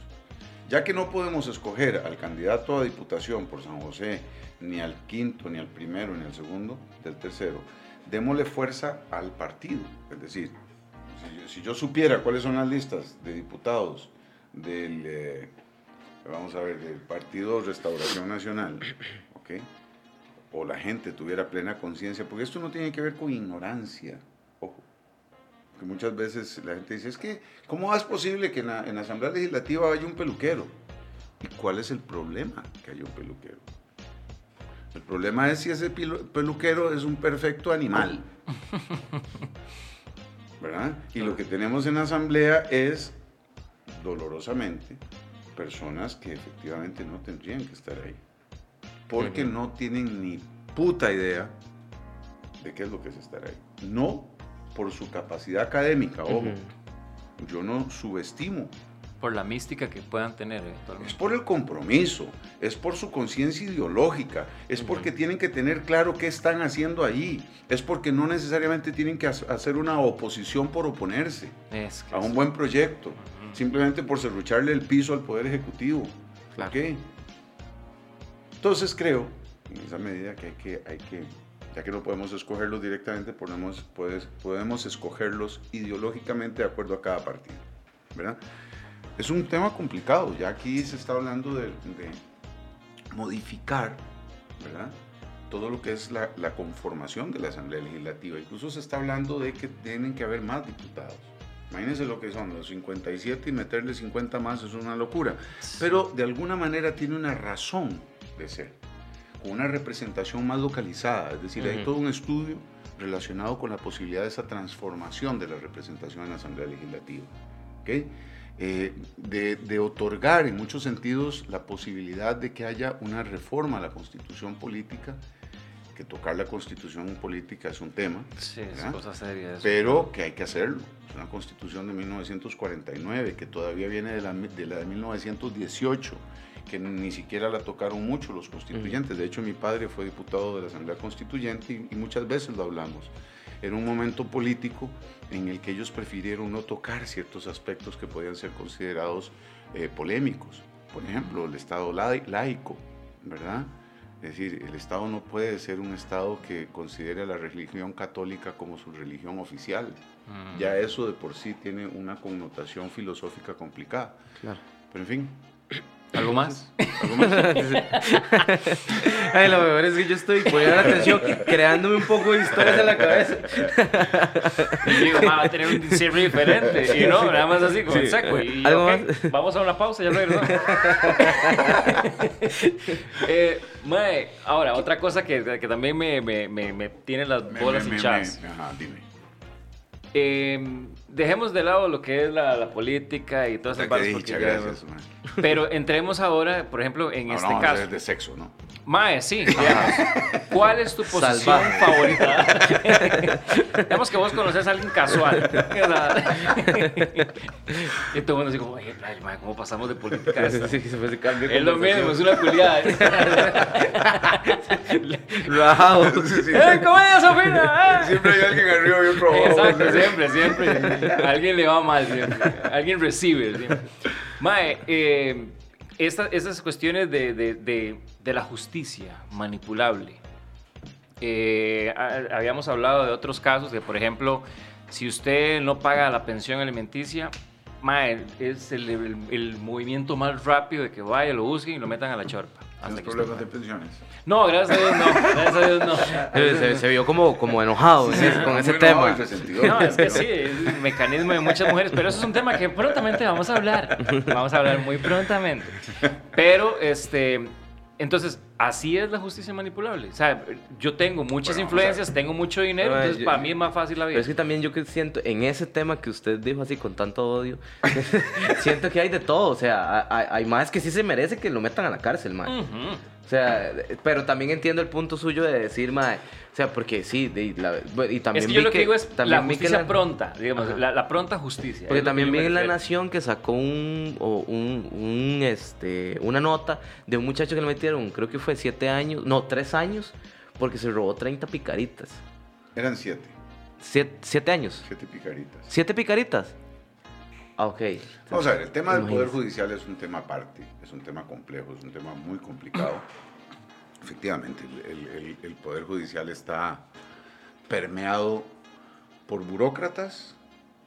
Ya que no podemos escoger al candidato a diputación por San José, ni al quinto, ni al primero, ni al segundo, del tercero, démosle fuerza al partido. Es decir, si yo, si yo supiera cuáles son las listas de diputados del, eh, vamos a ver, del Partido Restauración Nacional, (clears throat) ¿ok? o la gente tuviera plena conciencia, porque esto no tiene que ver con ignorancia, ojo. Porque muchas veces la gente dice, es que, ¿cómo es posible que en la, en la Asamblea Legislativa haya un peluquero? ¿Y cuál es el problema que haya un peluquero? El problema es si ese peluquero es un perfecto animal. (laughs) ¿Verdad? Y lo que tenemos en la Asamblea es, dolorosamente, personas que efectivamente no tendrían que estar ahí porque no tienen ni puta idea de qué es lo que es estar ahí. No por su capacidad académica, ojo. Yo no subestimo.
Por la mística que puedan tener
Es
eventualmente.
por el compromiso, es por su conciencia ideológica, es porque tienen que tener claro qué están haciendo ahí, es porque no necesariamente tienen que ha- hacer una oposición por oponerse
Es que
a un
es-
buen proyecto,
Ujú.
simplemente por serrucharle el piso al Poder Ejecutivo.
Claro.
¿ok? Entonces creo, en esa medida, que hay que, hay que ya que no podemos escogerlos directamente, podemos, podemos escogerlos ideológicamente de acuerdo a cada partido. ¿verdad? Es un tema complicado, ya aquí se está hablando de, de modificar ¿verdad? todo lo que es la, la conformación de la Asamblea Legislativa. Incluso se está hablando de que tienen que haber más diputados. Imagínense lo que son los 57 y meterle 50 más es una locura. Pero de alguna manera tiene una razón de ser, con una representación más localizada. Es decir, hay
Ujú.
todo un estudio relacionado con la posibilidad de esa transformación de la representación en la Asamblea Legislativa. ¿ok? Eh, de, de otorgar en muchos sentidos la posibilidad de que haya una reforma a la constitución política, que tocar la constitución política es un tema,
Sí, es cosa seria. eso.
pero que hay que hacerlo. Es una constitución de 1949 que todavía viene de la, de la de 1918, que ni siquiera la tocaron mucho los constituyentes. De hecho, mi padre fue diputado de la Asamblea Constituyente y, y muchas veces lo hablamos. Era un momento político en el que ellos prefirieron no tocar ciertos aspectos que podían ser considerados eh, polémicos. Por ejemplo, el Estado lai- laico, ¿verdad? Es decir, el Estado no puede ser un Estado que considere a la religión católica como su religión oficial.
Mm.
Ya eso de por sí tiene una connotación filosófica complicada.
Claro.
Pero en fin.
¿Algo más?
¿Algo más? (laughs)
Ay, lo mejor es que yo estoy poniendo atención, creándome un poco de historias en la cabeza.
Y digo, "Ma, va a tener un cierre diferente. Y no, nada más así como
Sí.
en seco. Y, (laughs)
¿Algo
ok,
más?
Vamos a una pausa, ya regresamos. (laughs) eh, mae, ahora, otra cosa que, que también me, me, me, me tiene las
Me-
bolas
me- me-
hinchadas.
me- Ajá, dime.
Eh, dejemos de lado lo que es la, la política y todas esas
man.
Pero entremos ahora, por ejemplo, en
Ahora
este
a
caso.
de sexo, ¿no?
Mae, sí, (laughs) digamos. ¿Cuál es tu posición
Salvaje.
favorita? (laughs) digamos que vos conoces a alguien casual. (laughs) Y todo el mundo así como, oye, playa, mae, ¿cómo pasamos de política a esto?
Sí, se fue ese cambio de
Es lo mismo, es una culiada.
Rajado.
¡Eh, cómo es, Sofina! ¡Eh!
Siempre hay alguien arriba y otro abajo.
Exacto, siempre, siempre. A alguien le va mal siempre. Alguien recibe siempre. Mae, eh, esta- estas cuestiones de, de- de- de la justicia manipulable. Eh, ha- habíamos hablado de otros casos que, por ejemplo, si usted no paga la pensión alimenticia, mae, es el, el- el movimiento más rápido de que vaya, lo busquen y lo metan a la chorpa.
¿Tienes
que
problemas de pensiones?
No, gracias a Dios no. Gracias a Dios no. (laughs)
Se, se vio como, como enojado en ese- con ese tema.
No, es que sí, es un mecanismo de muchas mujeres, pero eso es un tema que prontamente vamos a hablar. Vamos a hablar muy prontamente. Pero, este, entonces, así es la justicia manipulable. O sea, yo tengo muchas
Bueno,
influencias, tengo mucho dinero, entonces
yo-
para mí es más fácil la vida.
Pero es que también yo que siento, en ese tema que usted dijo así con tanto odio, (laughs) siento que hay de todo. O sea, hay, hay más que sí se merece que lo metan a la cárcel, man.
Ujú.
O sea, pero también entiendo el punto suyo de decir, mae, o sea, porque sí, de- la- y también
Es que
vi
yo lo que digo es
también
la justicia
la-
pronta, digamos, la, la pronta justicia.
Porque también vi en La. Nación que sacó un, o un, un, este, una nota de un muchacho que le metieron, creo que fue siete años, no, tres años, porque se robó 30 picaritas.
Eran siete,
Siete, siete años.
siete picaritas.
¿Siete picaritas? Ah, ok.
Vamos a ver, el tema del Poder. Judicial es un tema aparte, es un tema complejo, es un tema muy complicado. (clears throat) Efectivamente, el, el- el Poder Judicial está permeado por burócratas,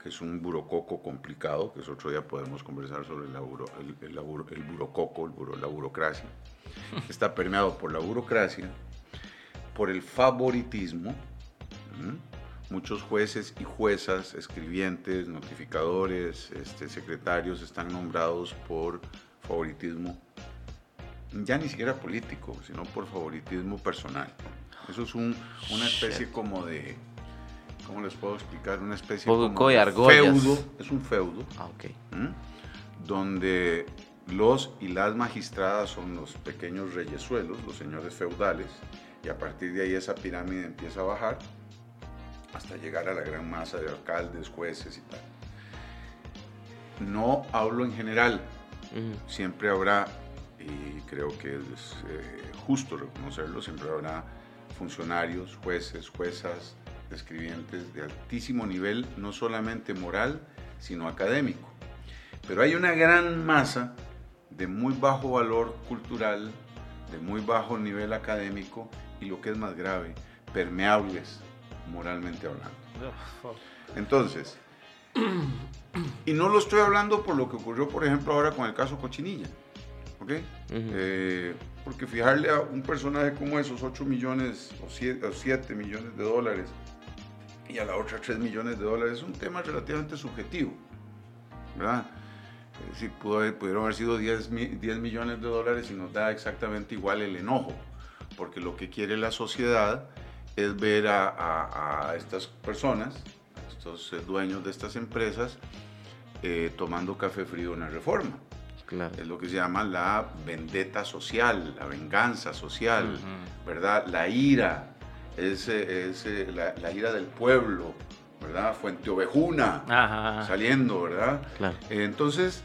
que es un burococo complicado, que es otro día podemos conversar sobre la buro- el, el laburo- el burococo, el buro- la burocracia. (laughs) Está permeado por la burocracia, por el favoritismo. ¿m? Muchos jueces y juezas, escribientes, notificadores, este, secretarios están nombrados por favoritismo, ya ni siquiera político, sino por favoritismo personal. Eso es un- una especie como de, ¿cómo les puedo explicar? Una especie como
de
feudo, es un feudo,
Ah, ok.
¿m? donde los y las magistradas son los pequeños reyesuelos, los señores feudales, y a partir de ahí esa pirámide empieza a bajar hasta llegar a la gran masa de alcaldes, jueces y tal. No hablo en general, siempre habrá, y creo que es eh, justo reconocerlo, siempre habrá funcionarios, jueces, juezas, escribientes de altísimo nivel, no solamente moral, sino académico. Pero hay una gran masa de muy bajo valor cultural, de muy bajo nivel académico y lo que es más grave, permeables moralmente hablando. Entonces, y no lo estoy hablando por lo que ocurrió, por ejemplo, ahora con el caso Cochinilla. ¿Ok?
Ujú.
Eh, porque fijarle a un personaje como esos 8 millones o 7, millones de dólares y a la otra 3 millones de dólares es un tema relativamente subjetivo. ¿Verdad? Es decir, pudo pudieron haber sido 10, mi- 10 millones de dólares y nos da exactamente igual el enojo. Porque lo que quiere la sociedad es ver a, a- a estas personas, a estos eh, dueños de estas empresas, eh, tomando café frío en la reforma.
Claro.
Es lo que se llama la vendetta social, la venganza social. ¿verdad? La ira, es, eh, es, la, la ira del pueblo, ¿verdad? Fuente Ovejuna,
Ajá.
saliendo, ¿verdad?
Claro.
Entonces,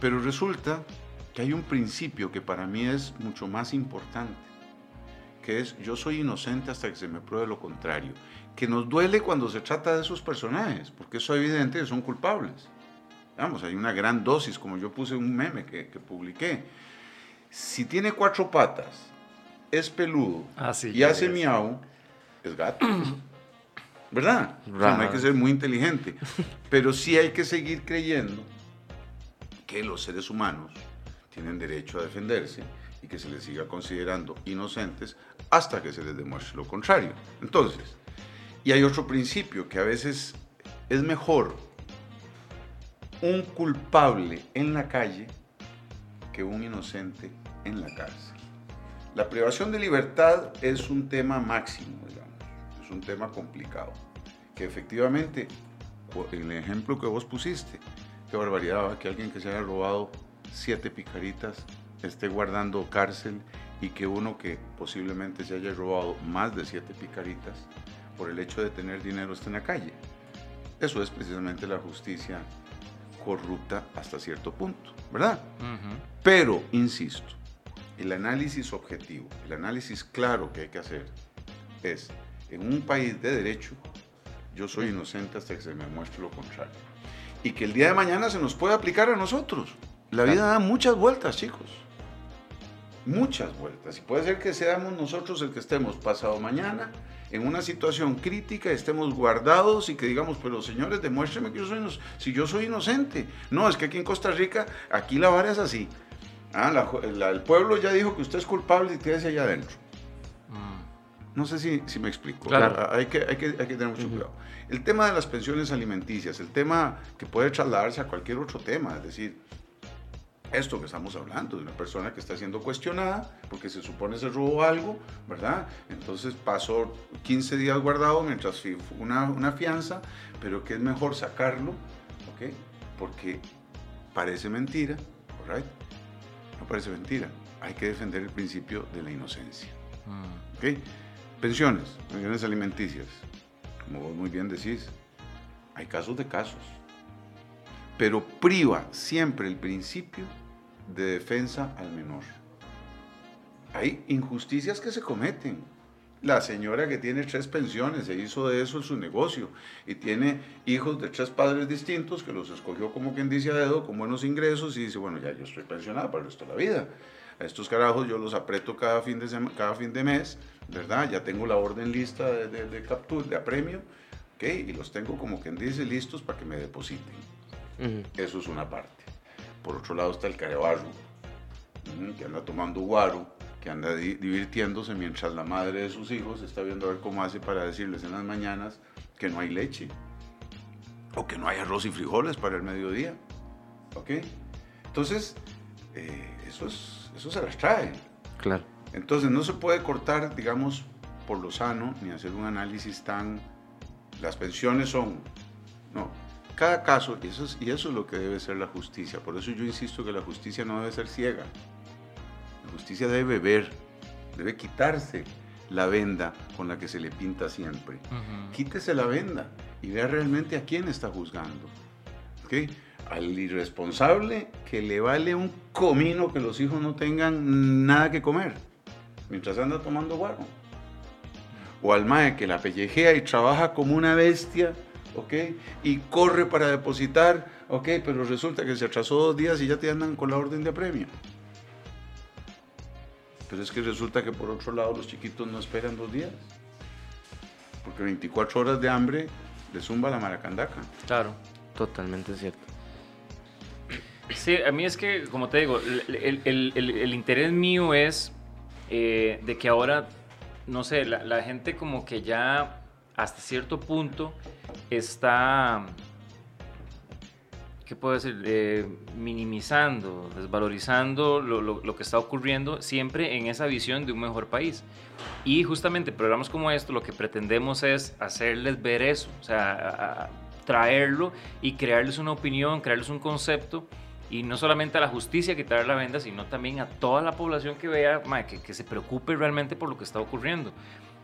pero resulta que hay un principio que para mí es mucho más importante, que es yo soy inocente hasta que se me pruebe lo contrario, que nos duele cuando se trata de esos personajes, porque eso es evidente que son culpables. Vamos, hay una gran dosis, como yo puse un meme que, que publiqué. Si tiene cuatro patas, es peludo
Así
y hace
es.
miau, es gato. (clears throat) ¿Verdad? O sea, no hay que ser muy inteligente. Pero sí hay que seguir creyendo que los seres humanos tienen derecho a defenderse y que se les siga considerando inocentes hasta que se les demuestre lo contrario. Entonces, y hay otro principio que a veces es mejor un culpable en la calle que un inocente en la cárcel. La privación de libertad es un tema máximo, digamos, es un tema complicado, que efectivamente, en el ejemplo que vos pusiste, qué barbaridad que alguien que se haya robado siete picaritas esté guardando cárcel y que uno que posiblemente se haya robado más de siete picaritas por el hecho de tener dinero esté en la calle. Eso es precisamente la justicia corrupta hasta cierto punto, ¿verdad? Pero, insisto, el análisis objetivo, el análisis claro que hay que hacer es, en un país de derecho, yo soy inocente hasta que se me muestre lo contrario. Y que el día de mañana se nos pueda aplicar a nosotros. La vida da muchas vueltas, chicos. Muchas vueltas. Y puede ser que seamos nosotros el que estemos pasado mañana en una situación crítica, estemos guardados y que digamos, pero señores, demuéstrenme que yo soy. Si yo soy inocente. No, es que aquí en Costa Rica, aquí la vara es así. Ah, el pueblo ya dijo que usted es culpable y quédese allá adentro. Mm. No sé si, si me explico. Claro. Hay, que, hay, que, hay que tener mucho cuidado. El tema de las pensiones alimenticias, el tema que puede trasladarse a cualquier otro tema, es decir, esto que estamos hablando, de una persona que está siendo cuestionada porque se supone se robó algo, ¿verdad? Entonces pasó 15 días guardado mientras una, una fianza, pero que es mejor sacarlo, ¿ok? Porque parece mentira, ¿right? No parece mentira. Hay que defender el principio de la inocencia. Mm. ¿Ok? Pensiones, pensiones alimenticias. Como vos muy bien decís, hay casos de casos. Pero priva siempre el principio de defensa al menor. Hay injusticias que se cometen. La señora que tiene tres pensiones se hizo de eso su negocio y tiene hijos de tres padres distintos que los escogió como quien dice a dedo con buenos ingresos y dice, bueno, ya yo estoy pensionada para el resto de la vida. A estos carajos yo los aprieto cada fin de, cada fin de mes, ¿verdad? Ya tengo la orden lista de, de, captura, de apremio, ¿ok? Y los tengo como quien dice listos para que me depositen. Eso es una parte. Por otro lado está el carebarro, que anda tomando guaro, que anda divirtiéndose mientras la madre de sus hijos está viendo a ver cómo hace para decirles en las mañanas que no hay leche o que no hay arroz y frijoles para el mediodía. ¿Ok? Entonces, eh, eso, es, eso se las trae.
Claro.
Entonces, no se puede cortar, digamos, por lo sano, ni hacer un análisis tan... Las pensiones son... No, cada caso, y eso, es, y eso es lo que debe ser la justicia. Por eso yo insisto que la justicia no debe ser ciega. La justicia debe ver, debe quitarse la venda con la que se le pinta siempre. Quítese la venda y vea realmente a quién está juzgando. ¿Okay? Al irresponsable que le vale un comino que los hijos no tengan nada que comer mientras anda tomando guaro. O al mae que la pellejea y trabaja como una bestia ¿ok? Y corre para depositar, ¿ok? Pero resulta que se atrasó dos días y ya te andan con la orden de apremio. Pero es que resulta que por otro lado los chiquitos no esperan dos días. Porque 24 horas de hambre le zumba la maracandaca.
Claro, totalmente cierto.
Sí, a mí es que, como te digo, el, interés mío es eh, de que ahora, no sé, la gente como que ya hasta cierto punto está, ¿qué puedo decir? Eh, minimizando, desvalorizando lo, que está ocurriendo siempre en esa visión de un mejor país. Y justamente programas como esto lo que pretendemos es hacerles ver eso, o sea, traerlo y crearles una opinión, crearles un concepto y no solamente a la justicia quitar la venda, sino también a toda la población que vea, que, que, se preocupe realmente por lo que está ocurriendo.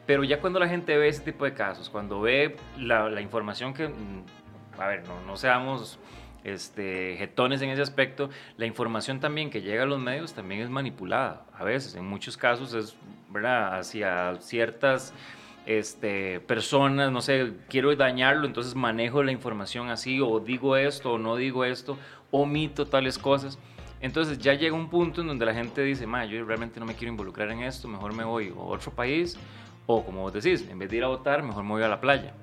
Pero ya cuando la gente ve ese tipo de casos, cuando ve la, información que, mm, a ver, no, no seamos este, jetones en ese aspecto, la información también que llega a los medios también es manipulada. A veces, en muchos casos es, ¿verdad?, hacia ciertas este, personas, no sé, quiero dañarlo, entonces manejo la información así, o digo esto, o no digo esto, omito tales cosas. Entonces ya llega un punto en donde la gente dice, ma, yo realmente no me quiero involucrar en esto, mejor me voy a otro país o como vos decís, en vez de ir a votar, mejor me voy a la playa.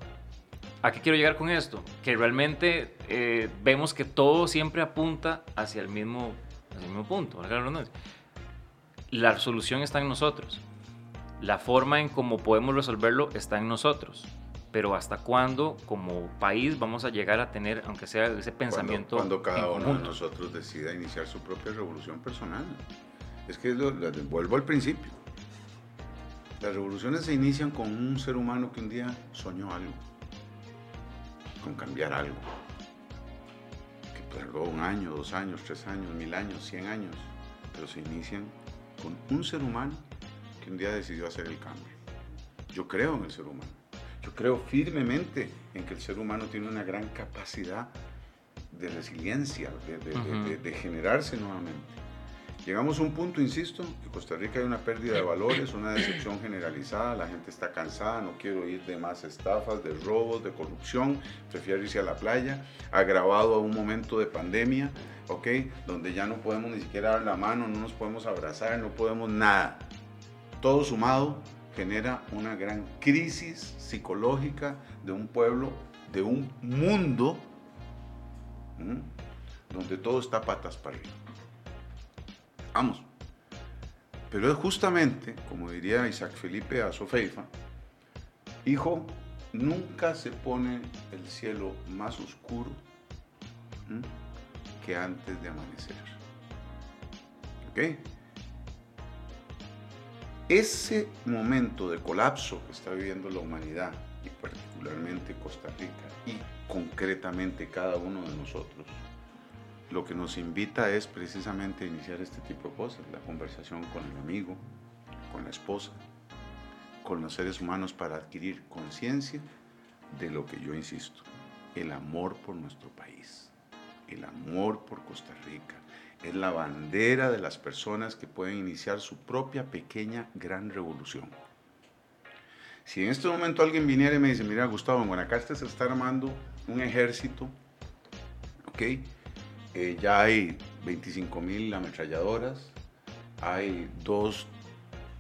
¿A qué quiero llegar con esto? Que realmente eh, vemos que todo siempre apunta hacia el mismo, hacia el mismo punto. La solución está en nosotros. La forma en cómo podemos resolverlo está en nosotros. Pero hasta cuándo, como país, vamos a llegar a tener, aunque sea ese pensamiento.
Cuando, cada uno de nosotros decida iniciar su propia revolución personal. Es que vuelvo al principio las revoluciones se inician con un ser humano que un día soñó algo, con cambiar algo, que tardó un año, dos años, tres años, mil años, cien años, pero se inician con un ser humano que un día decidió hacer el cambio. Yo creo en el ser humano. Yo creo firmemente en que el ser humano tiene una gran capacidad de resiliencia, de, de generarse nuevamente. Llegamos a un punto, insisto, que Costa Rica hay una pérdida de valores, una decepción generalizada, la gente está cansada, no quiero oír de más estafas, de robos, de corrupción, prefiero irse a la playa, agravado a un momento de pandemia, ¿ok? Donde ya no podemos ni siquiera dar la mano, no nos podemos abrazar, no podemos nada. Todo sumado genera una gran crisis psicológica de un pueblo, de un mundo, donde todo está patas para arriba. Vamos. Pero es justamente, como diría Isaac Felipe a Sofeifa, hijo, nunca se pone el cielo más oscuro que antes de amanecer. ¿Ok? Ese momento de colapso que está viviendo la humanidad, y particularmente Costa Rica, y concretamente cada uno de nosotros, lo que nos invita es precisamente a iniciar este tipo de cosas, la conversación con el amigo, con la esposa, con los seres humanos para adquirir conciencia de lo que yo insisto, el amor por nuestro país, el amor por Costa Rica, es la bandera de las personas que pueden iniciar su propia pequeña gran revolución. Si en este momento alguien viniera y me dice, mira Gustavo, en Guanacaste se está armando un ejército, ¿ok? Eh, ya hay 25 mil ametralladoras, hay dos,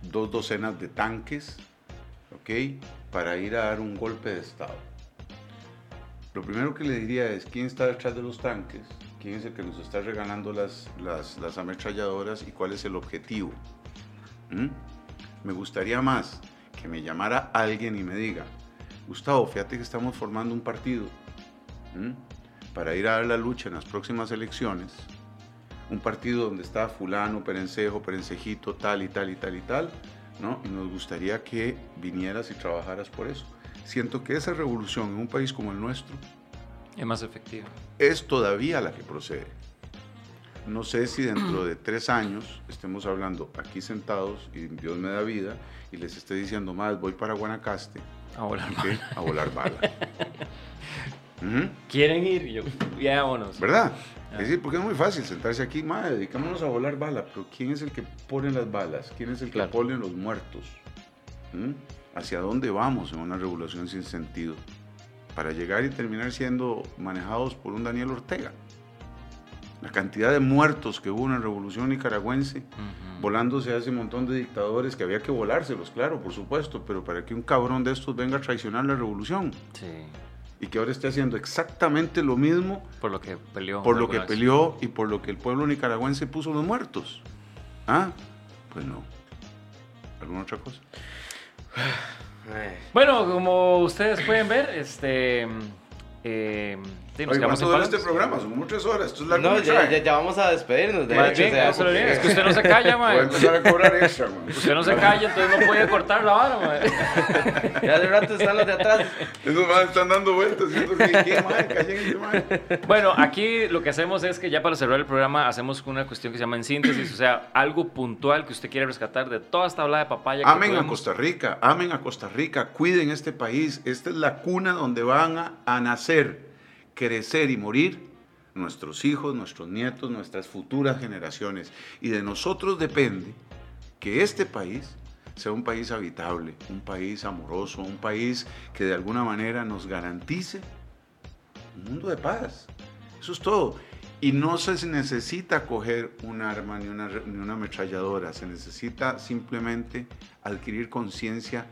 dos docenas de tanques, ¿ok? Para ir a dar un golpe de Estado. Lo primero que le diría es, ¿quién está detrás de los tanques? ¿Quién es el que nos está regalando las, las, las ametralladoras y cuál es el objetivo? ¿Mm? Me gustaría más que me llamara alguien y me diga, Gustavo, fíjate que estamos formando un partido ¿m? Para ir a dar la lucha en las próximas elecciones, un partido donde está fulano, perencejo, perencejito, tal y tal y tal y tal, ¿no? Y nos gustaría que vinieras y trabajaras por eso. Siento que esa revolución en un país como el nuestro
Es más efectivo.
es todavía la que procede. No sé si dentro de tres años estemos hablando aquí sentados y Dios me da vida y les esté diciendo más, voy para Guanacaste
A volar
¿ok? a volar bala. (laughs)
¿Quieren ir? Yo, ya vámonos.
¿Verdad?
Ah.
Es decir, porque es muy fácil sentarse aquí, madre, dedicámonos a volar bala, pero ¿quién es el que pone las balas? ¿Quién es el que pone los muertos? ¿Mm? ¿Hacia dónde vamos en una revolución sin sentido? Para llegar y terminar siendo manejados por un Daniel Ortega. La cantidad de muertos que hubo en la revolución nicaragüense, volándose a ese montón de dictadores que había que volárselos, claro, por supuesto, pero para que un cabrón de estos venga a traicionar la revolución
Sí,
y que ahora esté haciendo exactamente lo mismo
por lo que peleó.
por lo que
vez.
peleó y por lo que el pueblo nicaragüense puso los muertos. ¿Ah? Pues no. ¿Alguna otra cosa?
Bueno, como ustedes pueden ver, este. Eh, sí, nos
Oye,
quedamos
¿cuánto
en
dura
palos.
este programa? Son como tres horas. Esto es la
No, ya, ya, ya vamos a despedirnos. De hecho,
bien,
o sea,
es que usted no se calla,
Voy a
man.
empezar a cobrar extra, man.
Usted no se calla, entonces no puede cortar la vara, man.
Ya de rato están los de atrás.
Esos más están dando vueltas. Que, ¿qué, man? Cállense, man.
Bueno, aquí lo que hacemos es que ya para cerrar el programa hacemos una cuestión que se llama en síntesis, o sea, algo puntual que usted quiere rescatar de toda esta habla de papaya. que
Amen a. Costa Rica, amen a Costa Rica, cuiden este país. Esta es la cuna donde van a, a nacer, crecer y morir nuestros hijos, nuestros nietos, nuestras futuras generaciones. Y de nosotros depende que este país sea un país habitable, un país amoroso, un país que de alguna manera nos garantice un mundo de paz. Eso es todo. Y no se necesita coger un arma ni una, ni una ametralladora, se necesita simplemente adquirir conciencia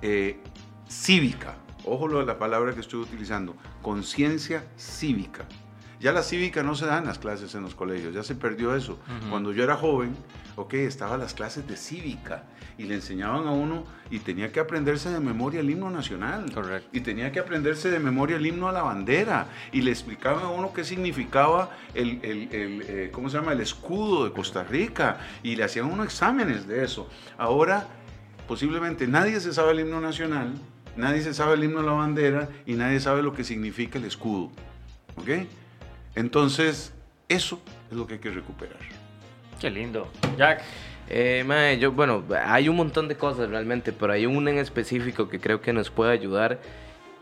eh, cívica. Ojo lo de la palabra que estoy utilizando, conciencia cívica. Ya la cívica no se da en las clases en los colegios, ya se perdió eso.
Ujú.
Cuando yo era joven, ok, estaban las clases de cívica y le enseñaban a uno y tenía que aprenderse de memoria el himno nacional.
Correcto.
Y tenía que aprenderse de memoria el himno a la bandera. Y le explicaban a uno qué significaba el, el- el, eh, ¿cómo se llama? el escudo de Costa Rica. Y le hacían unos exámenes de eso. Ahora, posiblemente nadie se sabe el himno nacional, nadie se sabe el himno a la bandera y nadie sabe lo que significa el escudo. ¿Ok? Entonces, eso es lo que hay que recuperar.
Qué lindo. Jack,
Eh, mae, yo, bueno, hay un montón de cosas realmente, pero hay una en específico que creo que nos puede ayudar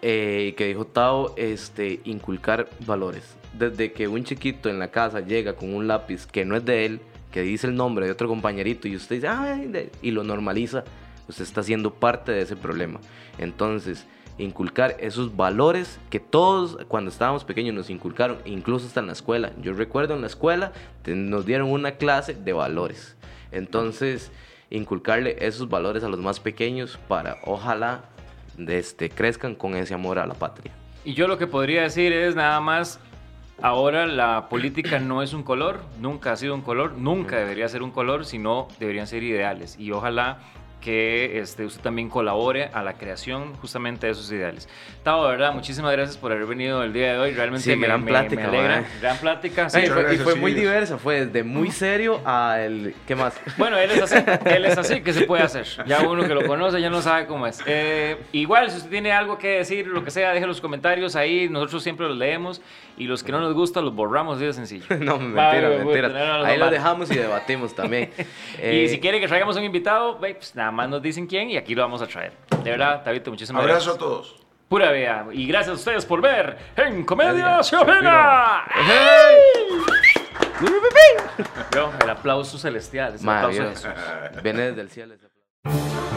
eh, que dijo Tao, este, inculcar valores. Desde que un chiquito en la casa llega con un lápiz que no es de él, que dice el nombre de otro compañerito y usted dice, "Ay", de- y lo normaliza, usted está siendo parte de ese problema. Entonces, inculcar esos valores que todos cuando estábamos pequeños nos inculcaron, incluso hasta en la escuela. Yo recuerdo en la escuela nos dieron una clase de valores. Entonces, inculcarle esos valores a los más pequeños para ojalá este, crezcan con ese amor a la patria.
Y yo lo que podría decir es nada más, ahora la política no es un color, nunca ha sido un color, nunca debería ser un color, sino deberían ser ideales. Y ojalá que este, usted también colabore a la creación justamente de esos ideales. Tavo, verdad, muchísimas gracias por haber venido el día de hoy. Realmente
Sí,
me,
gran
me-
plática,
me alegra.
mae.
Gran plática. sí.
Ay, fue- y fue
sí.
muy diversa, fue desde muy serio a el... ¿Qué más? (laughs)
Bueno, él es así, él es así, que se puede hacer? Ya uno que lo conoce ya no sabe cómo es. Eh, igual, si usted tiene algo que decir, lo que sea, deje los comentarios ahí, nosotros siempre los leemos y los que no nos gustan los borramos, así de sencillo. (laughs)
No,
Vale,
mentira,
puta,
mentira.
no, no, no,
Ahí lo
vale.
dejamos y debatimos también. (laughs)
y
Eh,
si quiere que traigamos un invitado, pues nada más nos dicen quién y aquí lo vamos a traer. De verdad, Tabito, muchísimas
Abrazo a
gracias.
todos.
Pura vida. Y gracias a ustedes por ver en Comedia. Yo, el aplauso celestial. es el
Madre
aplauso
Dios.
Jesús.
Viene desde el cielo ese aplauso.